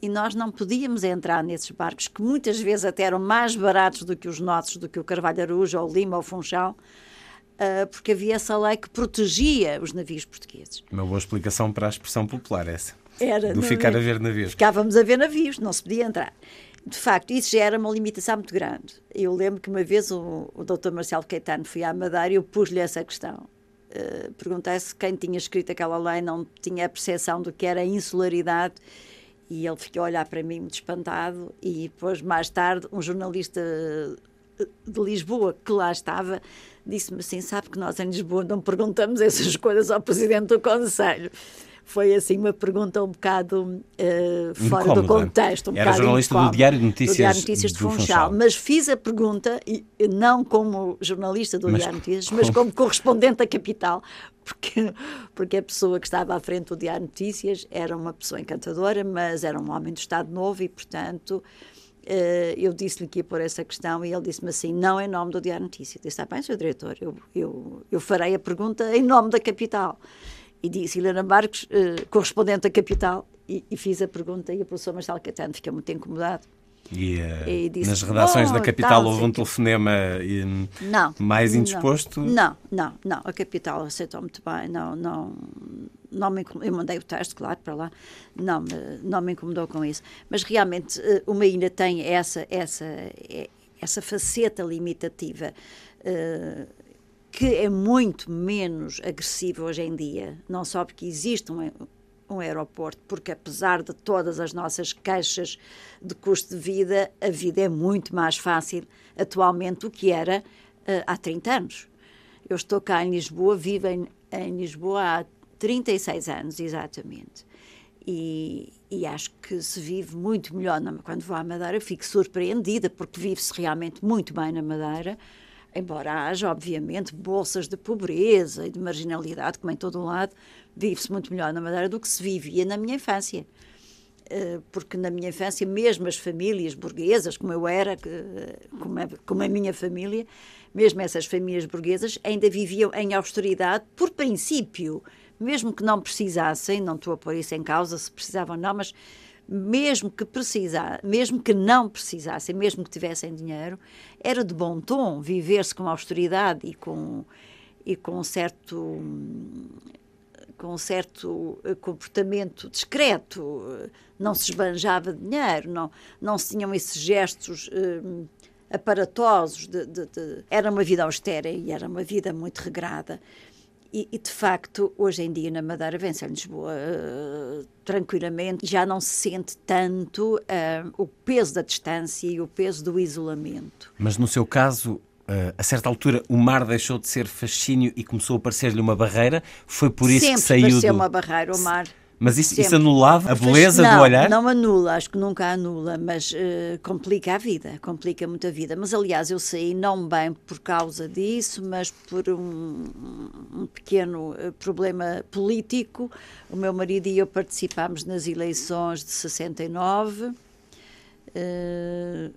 e nós não podíamos entrar nesses barcos, que muitas vezes até eram mais baratos do que os nossos, do que o Carvalho Arujo, ou Lima, ou Funchal, porque havia essa lei que protegia os navios portugueses. Uma boa explicação para a expressão popular essa. Era, do ficar é? a ver navios. Ficávamos a ver navios, não se podia entrar. De facto, isso já era uma limitação muito grande. Eu lembro que uma vez o, o Dr. Marcelo Caetano foi à Madeira e eu pus-lhe essa questão. Uh, Perguntei se quem tinha escrito aquela lei não tinha a percepção do que era a insularidade e ele ficou a olhar para mim muito espantado e depois, mais tarde, um jornalista de Lisboa que lá estava disse-me assim, sabe que nós em Lisboa não perguntamos essas coisas ao Presidente do Conselho. Foi assim uma pergunta um bocado eh, fora do contexto. Um Era jornalista do. Diário de Notícias do Diário de Notícias de Funchal. Funchal. Mas fiz a pergunta, e não como jornalista do Mas Diário de Notícias, mas como- correspondente da capital, porque, porque a pessoa que estava à frente do Diário de Notícias era uma pessoa encantadora, mas era um homem do Estado Novo e, portanto, eu disse-lhe que ia pôr essa questão e ele disse-me assim, não em nome do Diário de Notícias. Eu disse, está bem, Sr. Diretor, eu, eu, eu farei a pergunta em nome da capital. E disse, Helena Marques, eh, correspondente da capital, e, e fiz a pergunta e o professor Marcelo Catano fica muito incomodado. E, eh, E disse, nas redações "Oh, da capital tal, houve um que-" telefonema e, Não. mais indisposto. Não, não, não. A capital aceitou muito bem. Não, não, não me. Eu mandei o texto, claro, para lá. Não me, não me incomodou com isso. Mas realmente eh, uma ilha tem essa, essa, eh, essa faceta limitativa. eh, que é muito menos agressiva hoje em dia, não só porque existe um, um aeroporto, porque apesar de todas as nossas queixas de custo de vida, a vida é muito mais fácil atualmente do que era eh, há 30 anos. Eu estou cá em Lisboa, vivo em, em Lisboa há 36 anos, exatamente. E, e acho que se vive muito melhor quando vou à Madeira. Fico surpreendida, porque vive-se realmente muito bem na Madeira, embora haja, obviamente, bolsas de pobreza e de marginalidade, como em todo o lado, vive-se muito melhor na Madeira do que se vivia na minha infância. Eh, Porque na minha infância, mesmo as famílias burguesas, como eu era, como é- como a minha família, mesmo essas famílias burguesas ainda viviam em austeridade por princípio, mesmo que não precisassem, não estou a pôr isso em causa se precisavam não, mas mesmo que precisar, mesmo que não precisassem, mesmo que tivessem dinheiro, era de bom tom viver-se com austeridade e com e com um certo com um certo eh, comportamento discreto, não se esbanjava dinheiro, não, não se tinham esses gestos eh, aparatosos. De, de- de- Era uma vida austera e era uma vida muito regrada. E, e, de facto, hoje em dia na Madeira, vence em Lisboa eh, tranquilamente, já não se sente tanto eh, o peso da distância e o peso do isolamento. Mas no seu caso, eh, a certa altura, o mar deixou de ser fascínio e começou a parecer-lhe uma barreira. Foi por isso Sempre que saiu pareceu do... uma barreira o mar. Mas isso, isso anulava a Mas beleza não, do olhar? Não anula, acho que nunca anula, mas eh, complica a vida, complica muito a vida. Mas aliás, eu saí não bem por causa disso, mas por um, um pequeno eh, problema político. O meu marido e eu participámos nas eleições de 69. eh,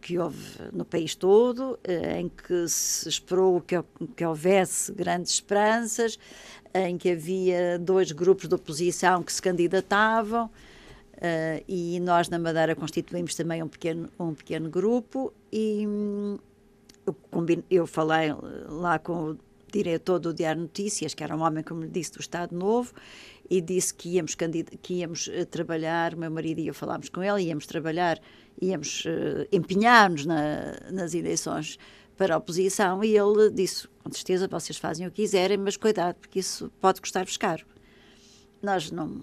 que houve no país todo, em que se esperou que, que houvesse grandes esperanças. Em que havia dois grupos de oposição que se candidatavam uh, e nós na Madeira constituímos também um pequeno, um pequeno grupo e hum, eu, eu falei lá com o diretor do Diário Notícias, que era um homem, como lhe disse, do Estado Novo, e disse que íamos, que íamos uh, trabalhar, meu marido e eu falámos com ele, íamos trabalhar, íamos uh, empenhar-nos na, nas eleições para a oposição, e ele disse, com certeza vocês fazem o que quiserem, mas cuidado, porque isso pode custar-vos caro. Nós não,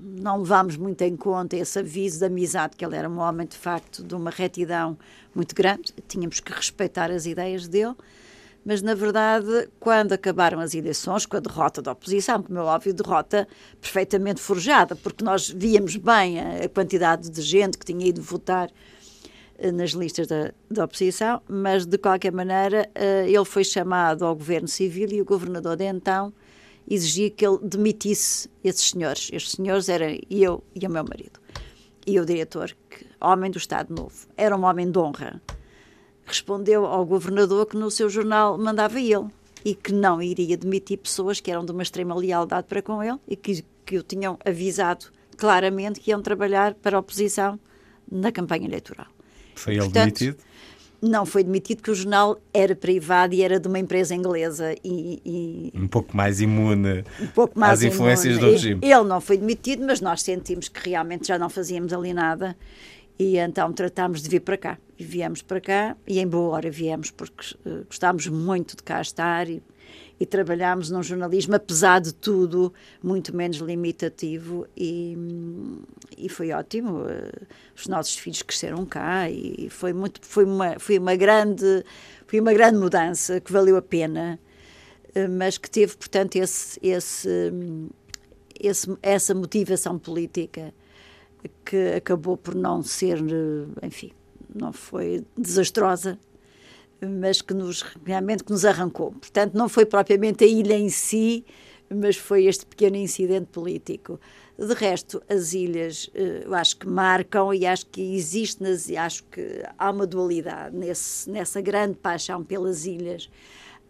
não levámos muito em conta esse aviso de amizade, que ele era um homem, de facto, de uma retidão muito grande, tínhamos que respeitar as ideias dele, mas na verdade, quando acabaram as eleições, com a derrota da oposição, como é óbvio, derrota perfeitamente forjada, porque nós víamos bem a, quantidade de gente que tinha ido votar nas listas da, da oposição, mas de qualquer maneira eh, ele foi chamado ao governo civil e o governador de então exigia que ele demitisse esses senhores. Estes senhores eram eu e o meu marido. E o diretor, que, homem do Estado Novo, era um homem de honra respondeu ao governador que no seu jornal mandava ele e que não iria demitir pessoas que eram de uma extrema lealdade para com ele e que, que o tinham avisado claramente que iam trabalhar para a oposição na campanha eleitoral. Foi ele Portanto, demitido? Não foi demitido porque o jornal era privado e era de uma empresa inglesa e, e um pouco mais imune um pouco mais às influências imune. do regime. Ele não foi demitido, mas nós sentimos que realmente já não fazíamos ali nada e então tratámos de vir para cá. E viemos para cá, e em boa hora viemos, porque uh, gostámos muito de cá estar e, e trabalhámos num jornalismo, apesar de tudo, muito menos limitativo e, e foi ótimo. Uh, os nossos filhos cresceram cá e foi, muito, foi, uma, foi, uma grande, foi uma grande mudança que valeu a pena, uh, mas que teve, portanto, esse, esse, esse, essa motivação política que acabou por não ser, enfim, não foi desastrosa, mas que nos realmente que nos arrancou. Portanto, não foi propriamente a ilha em si, mas foi este pequeno incidente político. De resto, as ilhas, eh, eu acho que marcam e acho que existe, nas, acho que há uma dualidade nesse, nessa grande paixão pelas ilhas.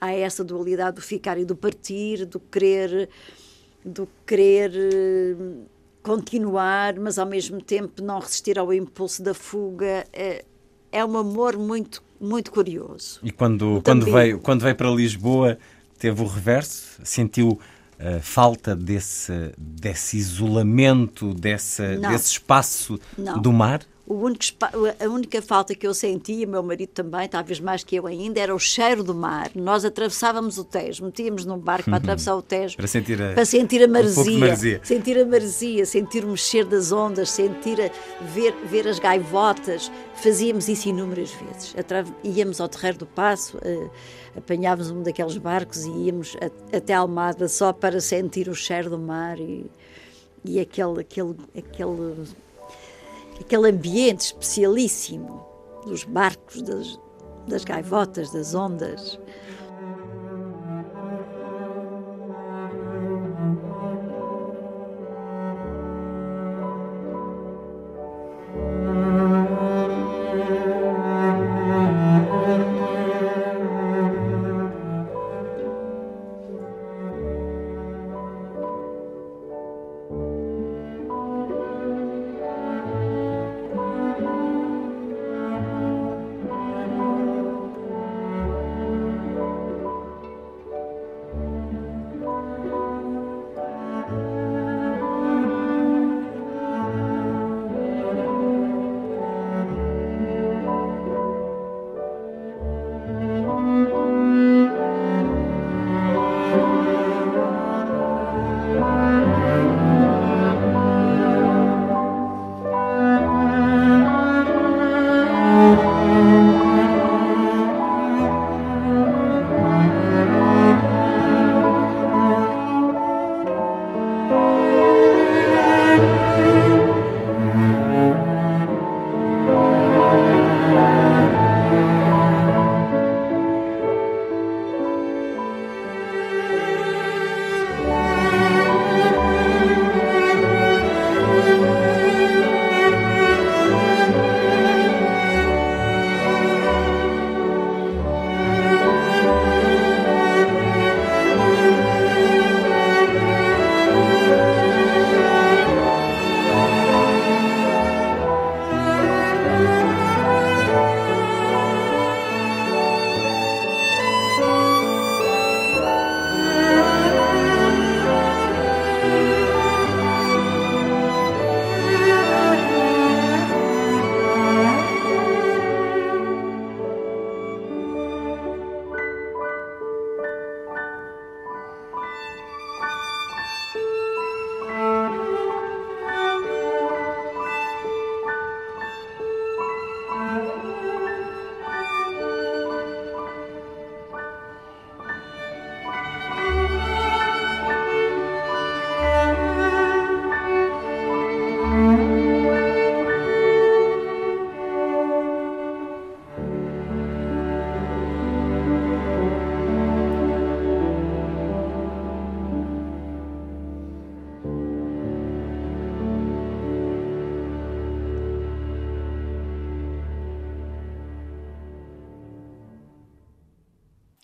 Há essa dualidade do ficar e do partir, do querer, do querer eh, continuar, mas ao mesmo tempo não resistir ao impulso da fuga. É, é um amor muito, muito curioso. E quando, quando, veio, quando veio para Lisboa, teve o reverso? Sentiu uh, falta desse, desse isolamento, desse, desse espaço não. do mar? Único, a única falta que eu sentia, meu marido também, talvez mais que eu ainda, era o cheiro do mar. Nós atravessávamos o Tejo, metíamos num barco para atravessar o Tejo para sentir a, para sentir a maresia, um maresia, sentir a maresia, sentir o mexer das ondas, sentir a, ver, ver as gaivotas. Fazíamos isso inúmeras vezes. Íamos ao Terreiro do Passo, uh, apanhávamos um daqueles barcos e íamos a, até Almada só para sentir o cheiro do mar e, e aquele, aquele, aquele aquele ambiente especialíssimo dos barcos, das, das gaivotas, das ondas.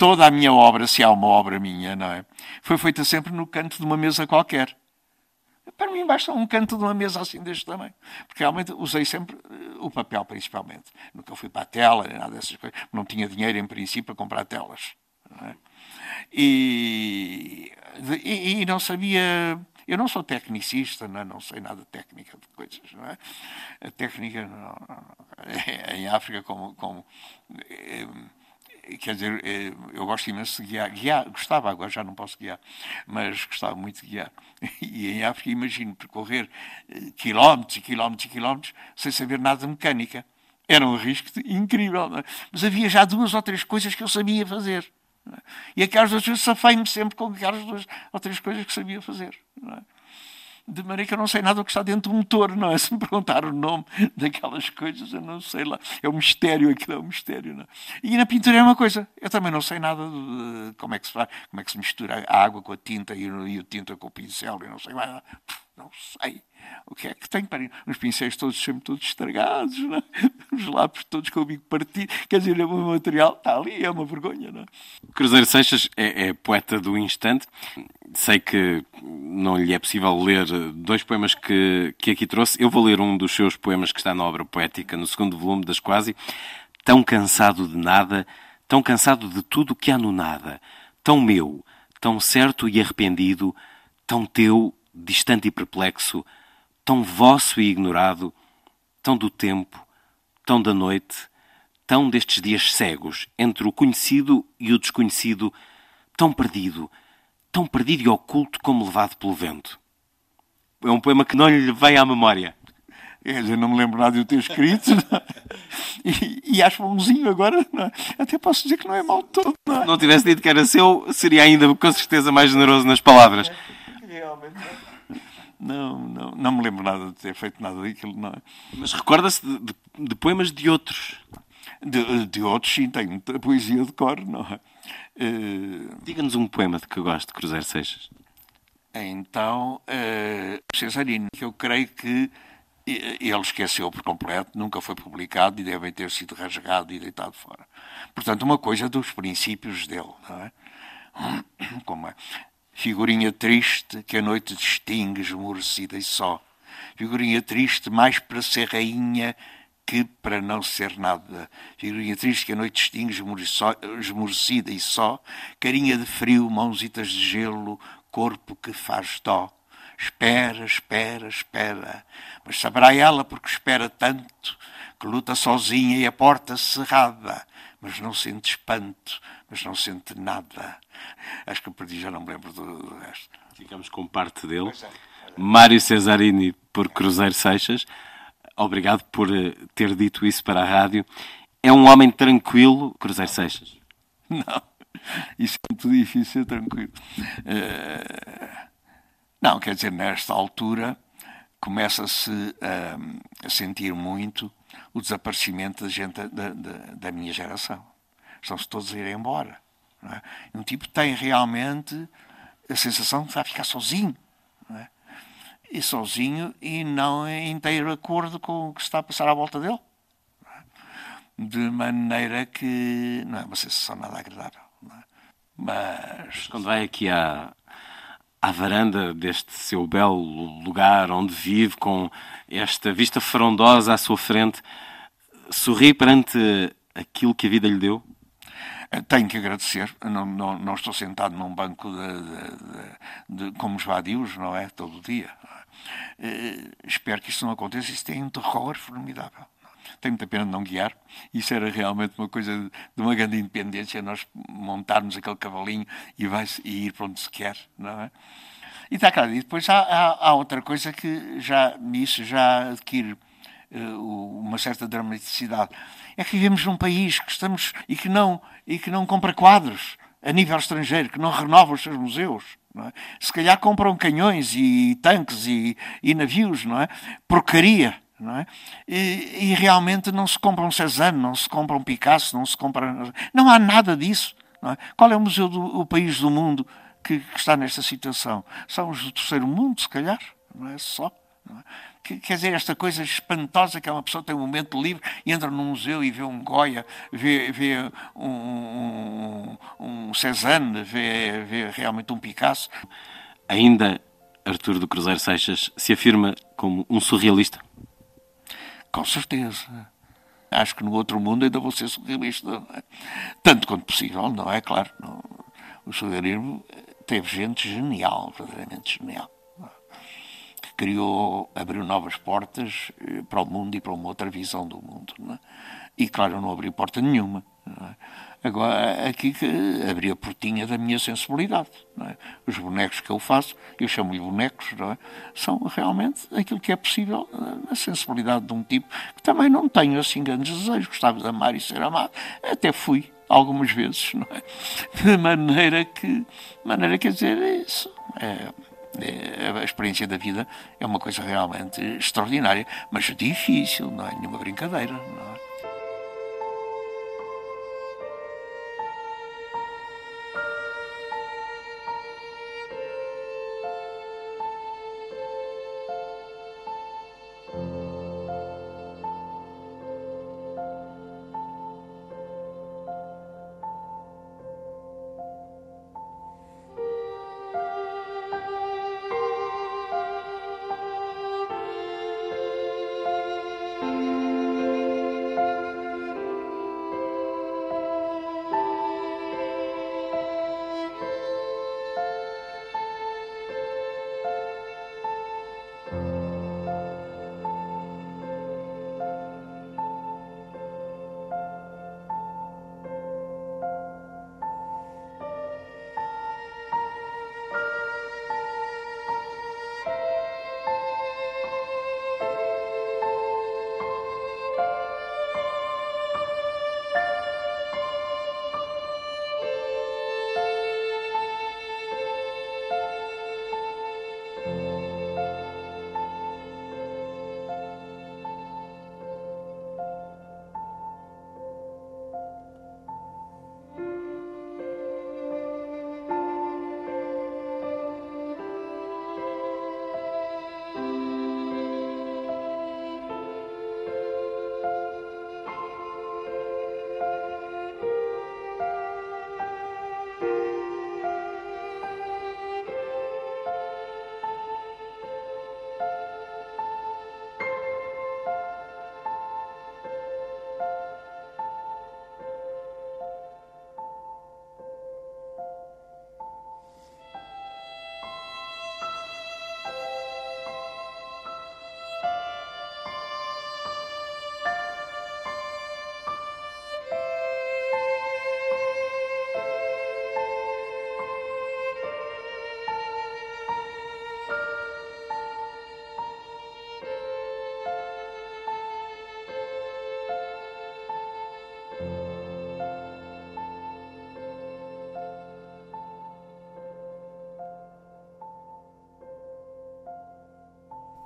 Toda a minha obra, se há uma obra minha, não é? Foi feita sempre no canto de uma mesa qualquer. Para mim basta um canto de uma mesa assim deste tamanho. Porque realmente usei sempre eh, o papel, principalmente. Nunca fui para a tela, nem nada dessas coisas. Não tinha dinheiro, em princípio, para comprar telas. Não é? e, e, e, não sabia. Eu não sou tecnicista, não, é? não sei nada técnica de coisas. Não é? A técnica não, em África, como. como é, quer dizer, eh, eu gosto imenso de guiar. guiar. Gostava, agora já não posso guiar, mas gostava muito de guiar. E em África, imagino percorrer eh, quilómetros e quilómetros e quilómetros sem saber nada de mecânica. Era um risco incrível, é? mas havia já duas ou três coisas que eu sabia fazer. É? E aquelas duas coisas safei-me sempre com aquelas duas ou três coisas que sabia fazer. É? De maneira que eu não sei nada do que está dentro do motor, não é? Se me perguntar o nome daquelas coisas, eu não sei lá. É um mistério, aquilo é um mistério, não é? E na pintura é uma coisa. Eu também não sei nada de como é que se faz, como é que se mistura a água com a tinta e, e a tinta com o pincel, eu não sei nada. Não sei. O que é que tem para Os pincéis todos sempre todos estragados, não é? os lápis todos com o bico partido. Quer dizer, o material está ali, é uma vergonha. Não é? Cruzeiro Seixas é, é, poeta do instante. Sei que não lhe é possível ler dois poemas que, que aqui trouxe. Eu vou ler um dos seus poemas que está na obra poética, no segundo volume das Quase. Tão cansado de nada, tão cansado de tudo que há no nada, tão meu, tão certo e arrependido, tão teu, distante e perplexo, tão vosso e ignorado, tão do tempo, tão da noite, tão destes dias cegos, entre o conhecido e o desconhecido, tão perdido, tão perdido e oculto como levado pelo vento. É um poema que não lhe vem à memória. Quer dizer, não me lembro nada de eu ter escrito. E, e, acho bonzinho agora. É? Até posso dizer que não é mal todo. Não, é? não tivesse dito que era seu, seria ainda com certeza mais generoso nas palavras. Realmente. Não, não, não me lembro nada de ter feito nada daquilo, não é? Mas recorda-se de, de, de, poemas de outros? De, de outros, sim, tenho muita poesia de cor, não é? Uh... Diga-nos um poema de que gosto de Cruzeiro Seixas. Então, uh, Cesarino, que eu creio que ele esqueceu por completo, nunca foi publicado e deve ter sido rasgado e deitado fora. Portanto, uma coisa dos princípios dele, não é? Como é? Figurinha triste que a noite distingue, esmorecida e só. Figurinha triste mais para ser rainha que para não ser nada. Figurinha triste que a noite distingue, esmorecida e só. Carinha de frio, mãozitas de gelo, corpo que faz dó. Espera, espera, espera. Mas saberá ela porque espera tanto que luta sozinha e a porta cerrada, mas não sente espanto, mas não sente nada. Acho que perdi, já não me lembro do, do resto. Ficamos com parte dele. É. Mário Cesarini por Cruzeiro Seixas. Obrigado por eh, ter dito isso para a rádio. É um homem tranquilo, Cruzeiro Seixas? Não, isso é muito difícil, tranquilo. Uh, não, quer dizer, nesta altura começa-se uh, a sentir muito o desaparecimento da gente da, da, da minha geração. Estão-se todos a ir embora. É? Um tipo tem realmente a sensação de vai ficar sozinho. É? E sozinho e não em inteiro acordo com o que está a passar à volta dele. É? De maneira que não é uma sensação nada agradável. É? Mas. Quando vai aqui à, à varanda deste seu belo lugar onde vive, com esta vista frondosa à sua frente, sorri perante aquilo que a vida lhe deu? Tenho que agradecer. Não, não, não estou sentado num banco de, de, de, como os vadios, não é? Todo dia. Uh, espero que isso não aconteça. Isso tem um terror formidável. Tenho muita pena de não guiar. Isso era realmente uma coisa de uma grande independência, nós montarmos aquele cavalinho e, vai e ir para onde se quer, não é? E está claro. E depois há, há, há outra coisa que já nisso já adquire uh, uma certa dramaticidade é que vivemos num país que estamos e que não e que não compra quadros a nível estrangeiro, que não renova os seus museus. É? Se calhar compram canhões e tanques e, e navios, não é? Porcaria. Não é? E, e, realmente não se compra um Cézanne, não se compra um Picasso, não se compra. Não há nada disso. É? Qual é o museu do o país do mundo que, que, está nesta situação? São os do terceiro mundo, se calhar, não é só. Que, quer dizer, esta coisa espantosa que é uma pessoa tem um momento livre e entra num museu e vê um Goya, vê, vê um, um, um Cézanne, vê, vê realmente um Picasso. Ainda Artur do Cruzeiro Seixas se afirma como um surrealista? Com certeza. Acho que no outro mundo ainda vou ser surrealista. É? Tanto quanto possível, não é? Claro. Não. O surrealismo teve gente genial, verdadeiramente genial criou, abriu novas portas eh, para o mundo e para uma outra visão do mundo. É? E, claro, não abri porta nenhuma. É? Agora, aqui que abri a portinha da minha sensibilidade. É? Os bonecos que eu faço, eu chamo-lhe bonecos, é? são realmente aquilo que é possível na sensibilidade de um tipo que também não tenho assim grandes desejos. Gostava de amar e ser amado. Até fui, algumas vezes, não é? De maneira que, maneira quer dizer, isso. É, é, a experiência da vida é uma coisa realmente extraordinária, mas difícil, não é nenhuma brincadeira. Não é?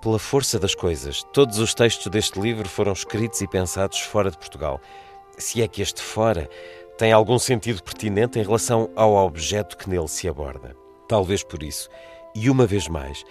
Pela força das coisas. Todos os textos deste livro foram escritos e pensados fora de Portugal. Se é que este fora tem algum sentido pertinente em relação ao objeto que nele se aborda. Talvez por isso, e uma vez mais,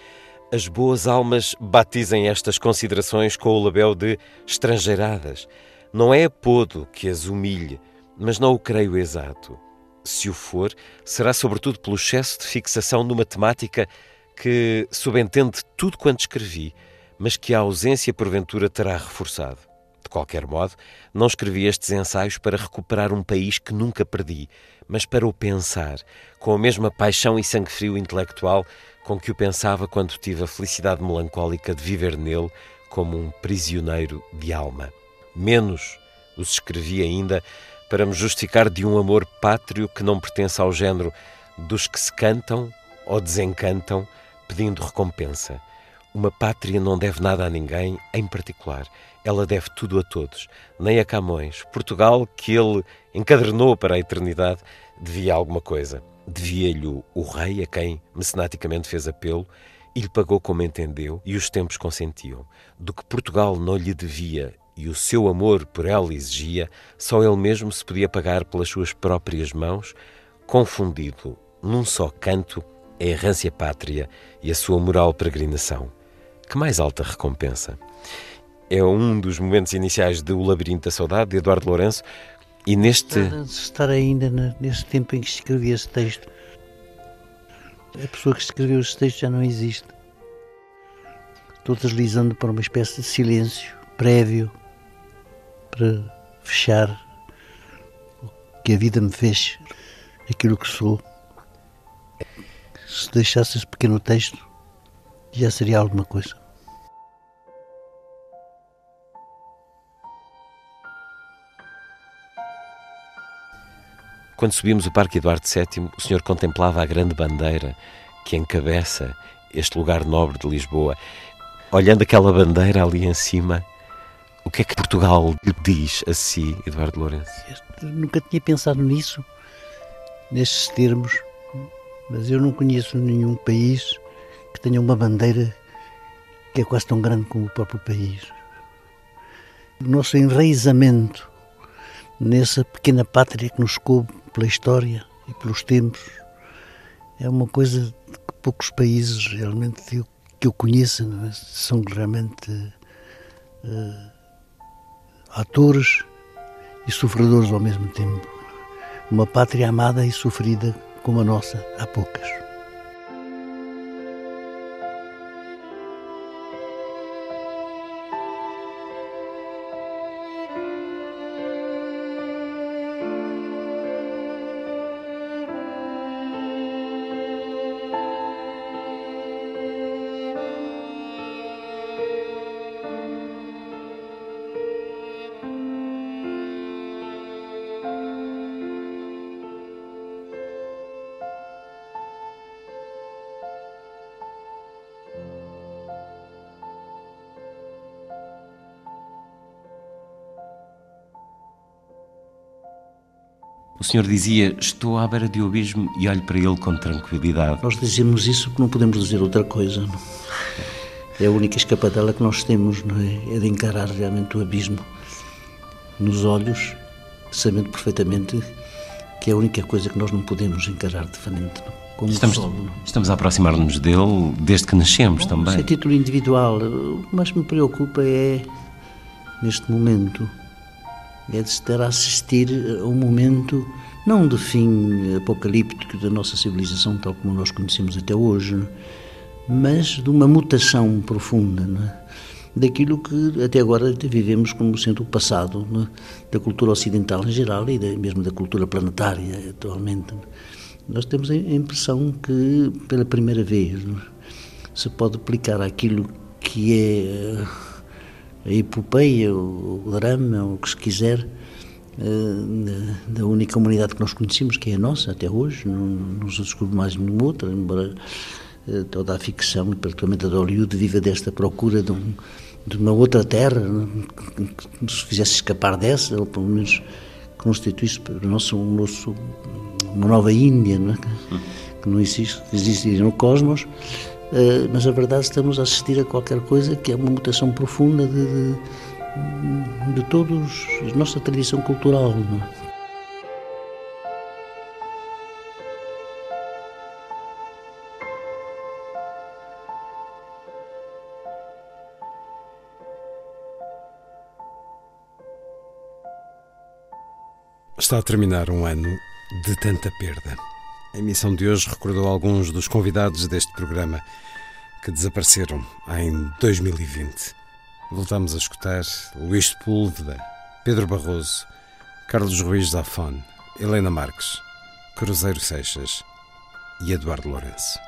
as boas almas batizem estas considerações com o label de estrangeiradas. Não é apodo que as humilhe, mas não o creio exato. Se o for, será sobretudo pelo excesso de fixação numa temática que subentende tudo quanto escrevi, mas que a ausência porventura terá reforçado. De qualquer modo, não escrevi estes ensaios para recuperar um país que nunca perdi, mas para o pensar, com a mesma paixão e sangue frio intelectual com que o pensava quando tive a felicidade melancólica de viver nele como um prisioneiro de alma. Menos os escrevi ainda para me justificar de um amor pátrio que não pertence ao género dos que se cantam ou desencantam, pedindo recompensa. Uma pátria não deve nada a ninguém, em particular. Ela deve tudo a todos, nem a Camões. Portugal, que ele encadernou para a eternidade, devia alguma coisa. Devia-lhe o rei, a quem mecenaticamente fez apelo, e lhe pagou como entendeu e os tempos consentiam. Do que Portugal não lhe devia e o seu amor por ela exigia, só ele mesmo se podia pagar pelas suas próprias mãos, confundido num só canto a errância pátria e a sua moral peregrinação. Que mais alta recompensa? É um dos momentos iniciais de O Labirinto da Saudade, de Eduardo Lourenço, e neste. Estar ainda nesse tempo em que escrevi esse texto. A pessoa que escreveu esse texto já não existe. Estou deslizando para uma espécie de silêncio prévio para fechar o que a vida me fez, aquilo que sou. Se deixasse esse pequeno texto, já seria alguma coisa. Quando subimos o Parque Eduardo VII, o senhor contemplava a grande bandeira que encabeça este lugar nobre de Lisboa. Olhando aquela bandeira ali em cima, o que é que Portugal lhe diz a si, Eduardo Lourenço? Eu nunca tinha pensado nisso, nestes termos, mas eu não conheço nenhum país que tenha uma bandeira que é quase tão grande como o próprio país. O nosso enraizamento nessa pequena pátria que nos coube pela história e pelos tempos é uma coisa que poucos países realmente que eu conheça é? são realmente uh, atores e sofredores ao mesmo tempo. Uma pátria amada e sofrida como a nossa há poucas. Senhor dizia: Estou à beira um abismo e olho para ele com tranquilidade. Nós dizemos isso porque não podemos dizer outra coisa. Não? É a única escapadela que nós temos, não é? É de encarar realmente o abismo nos olhos, sabendo perfeitamente que é a única coisa que nós não podemos encarar de frente. Como estamos, solo, estamos a aproximar-nos dele desde que nascemos Bom, também. Isso é título individual. O que mais me preocupa é, neste momento, é de estar a assistir a um momento, não de fim apocalíptico da nossa civilização, tal como nós conhecemos até hoje, mas de uma mutação profunda, é? daquilo que até agora vivemos como sendo o passado é? da cultura ocidental em geral e mesmo da cultura planetária atualmente. Nós temos a impressão que, pela primeira vez, é? se pode aplicar aquilo que é a epopeia, o, drama, o que se quiser, uh, da, única humanidade que nós conhecemos, que é a nossa até hoje, não, não se descobre mais nenhuma outra, embora uh, toda a ficção, e particularmente a de Hollywood, viva desta procura de, um, de uma outra terra, que, nos fizesse escapar dessa, ou pelo menos constituísse para nosso, um nosso, uma nova Índia, não é? que não existe, existe no cosmos, mas a verdade estamos a assistir a qualquer coisa que é uma mutação profunda de, de, de todos a nossa tradição cultural. Não? é? Está a terminar um ano de tanta perda. A emissão de hoje recordou alguns dos convidados deste programa que desapareceram em 2020. Voltamos a escutar Luís Sepúlveda, Pedro Barroso, Carlos Ruiz Zafón, Helena Marques, Cruzeiro Seixas e Eduardo Lourenço.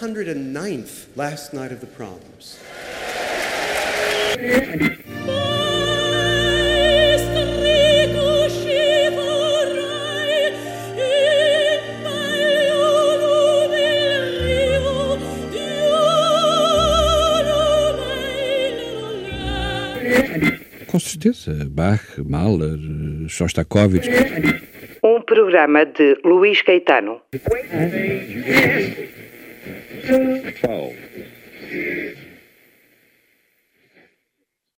109th last night of the proms. Com certeza, Bach, Mahler, Shostakovich. Um programa de Luís Caetano. Twelve. Mm-hmm.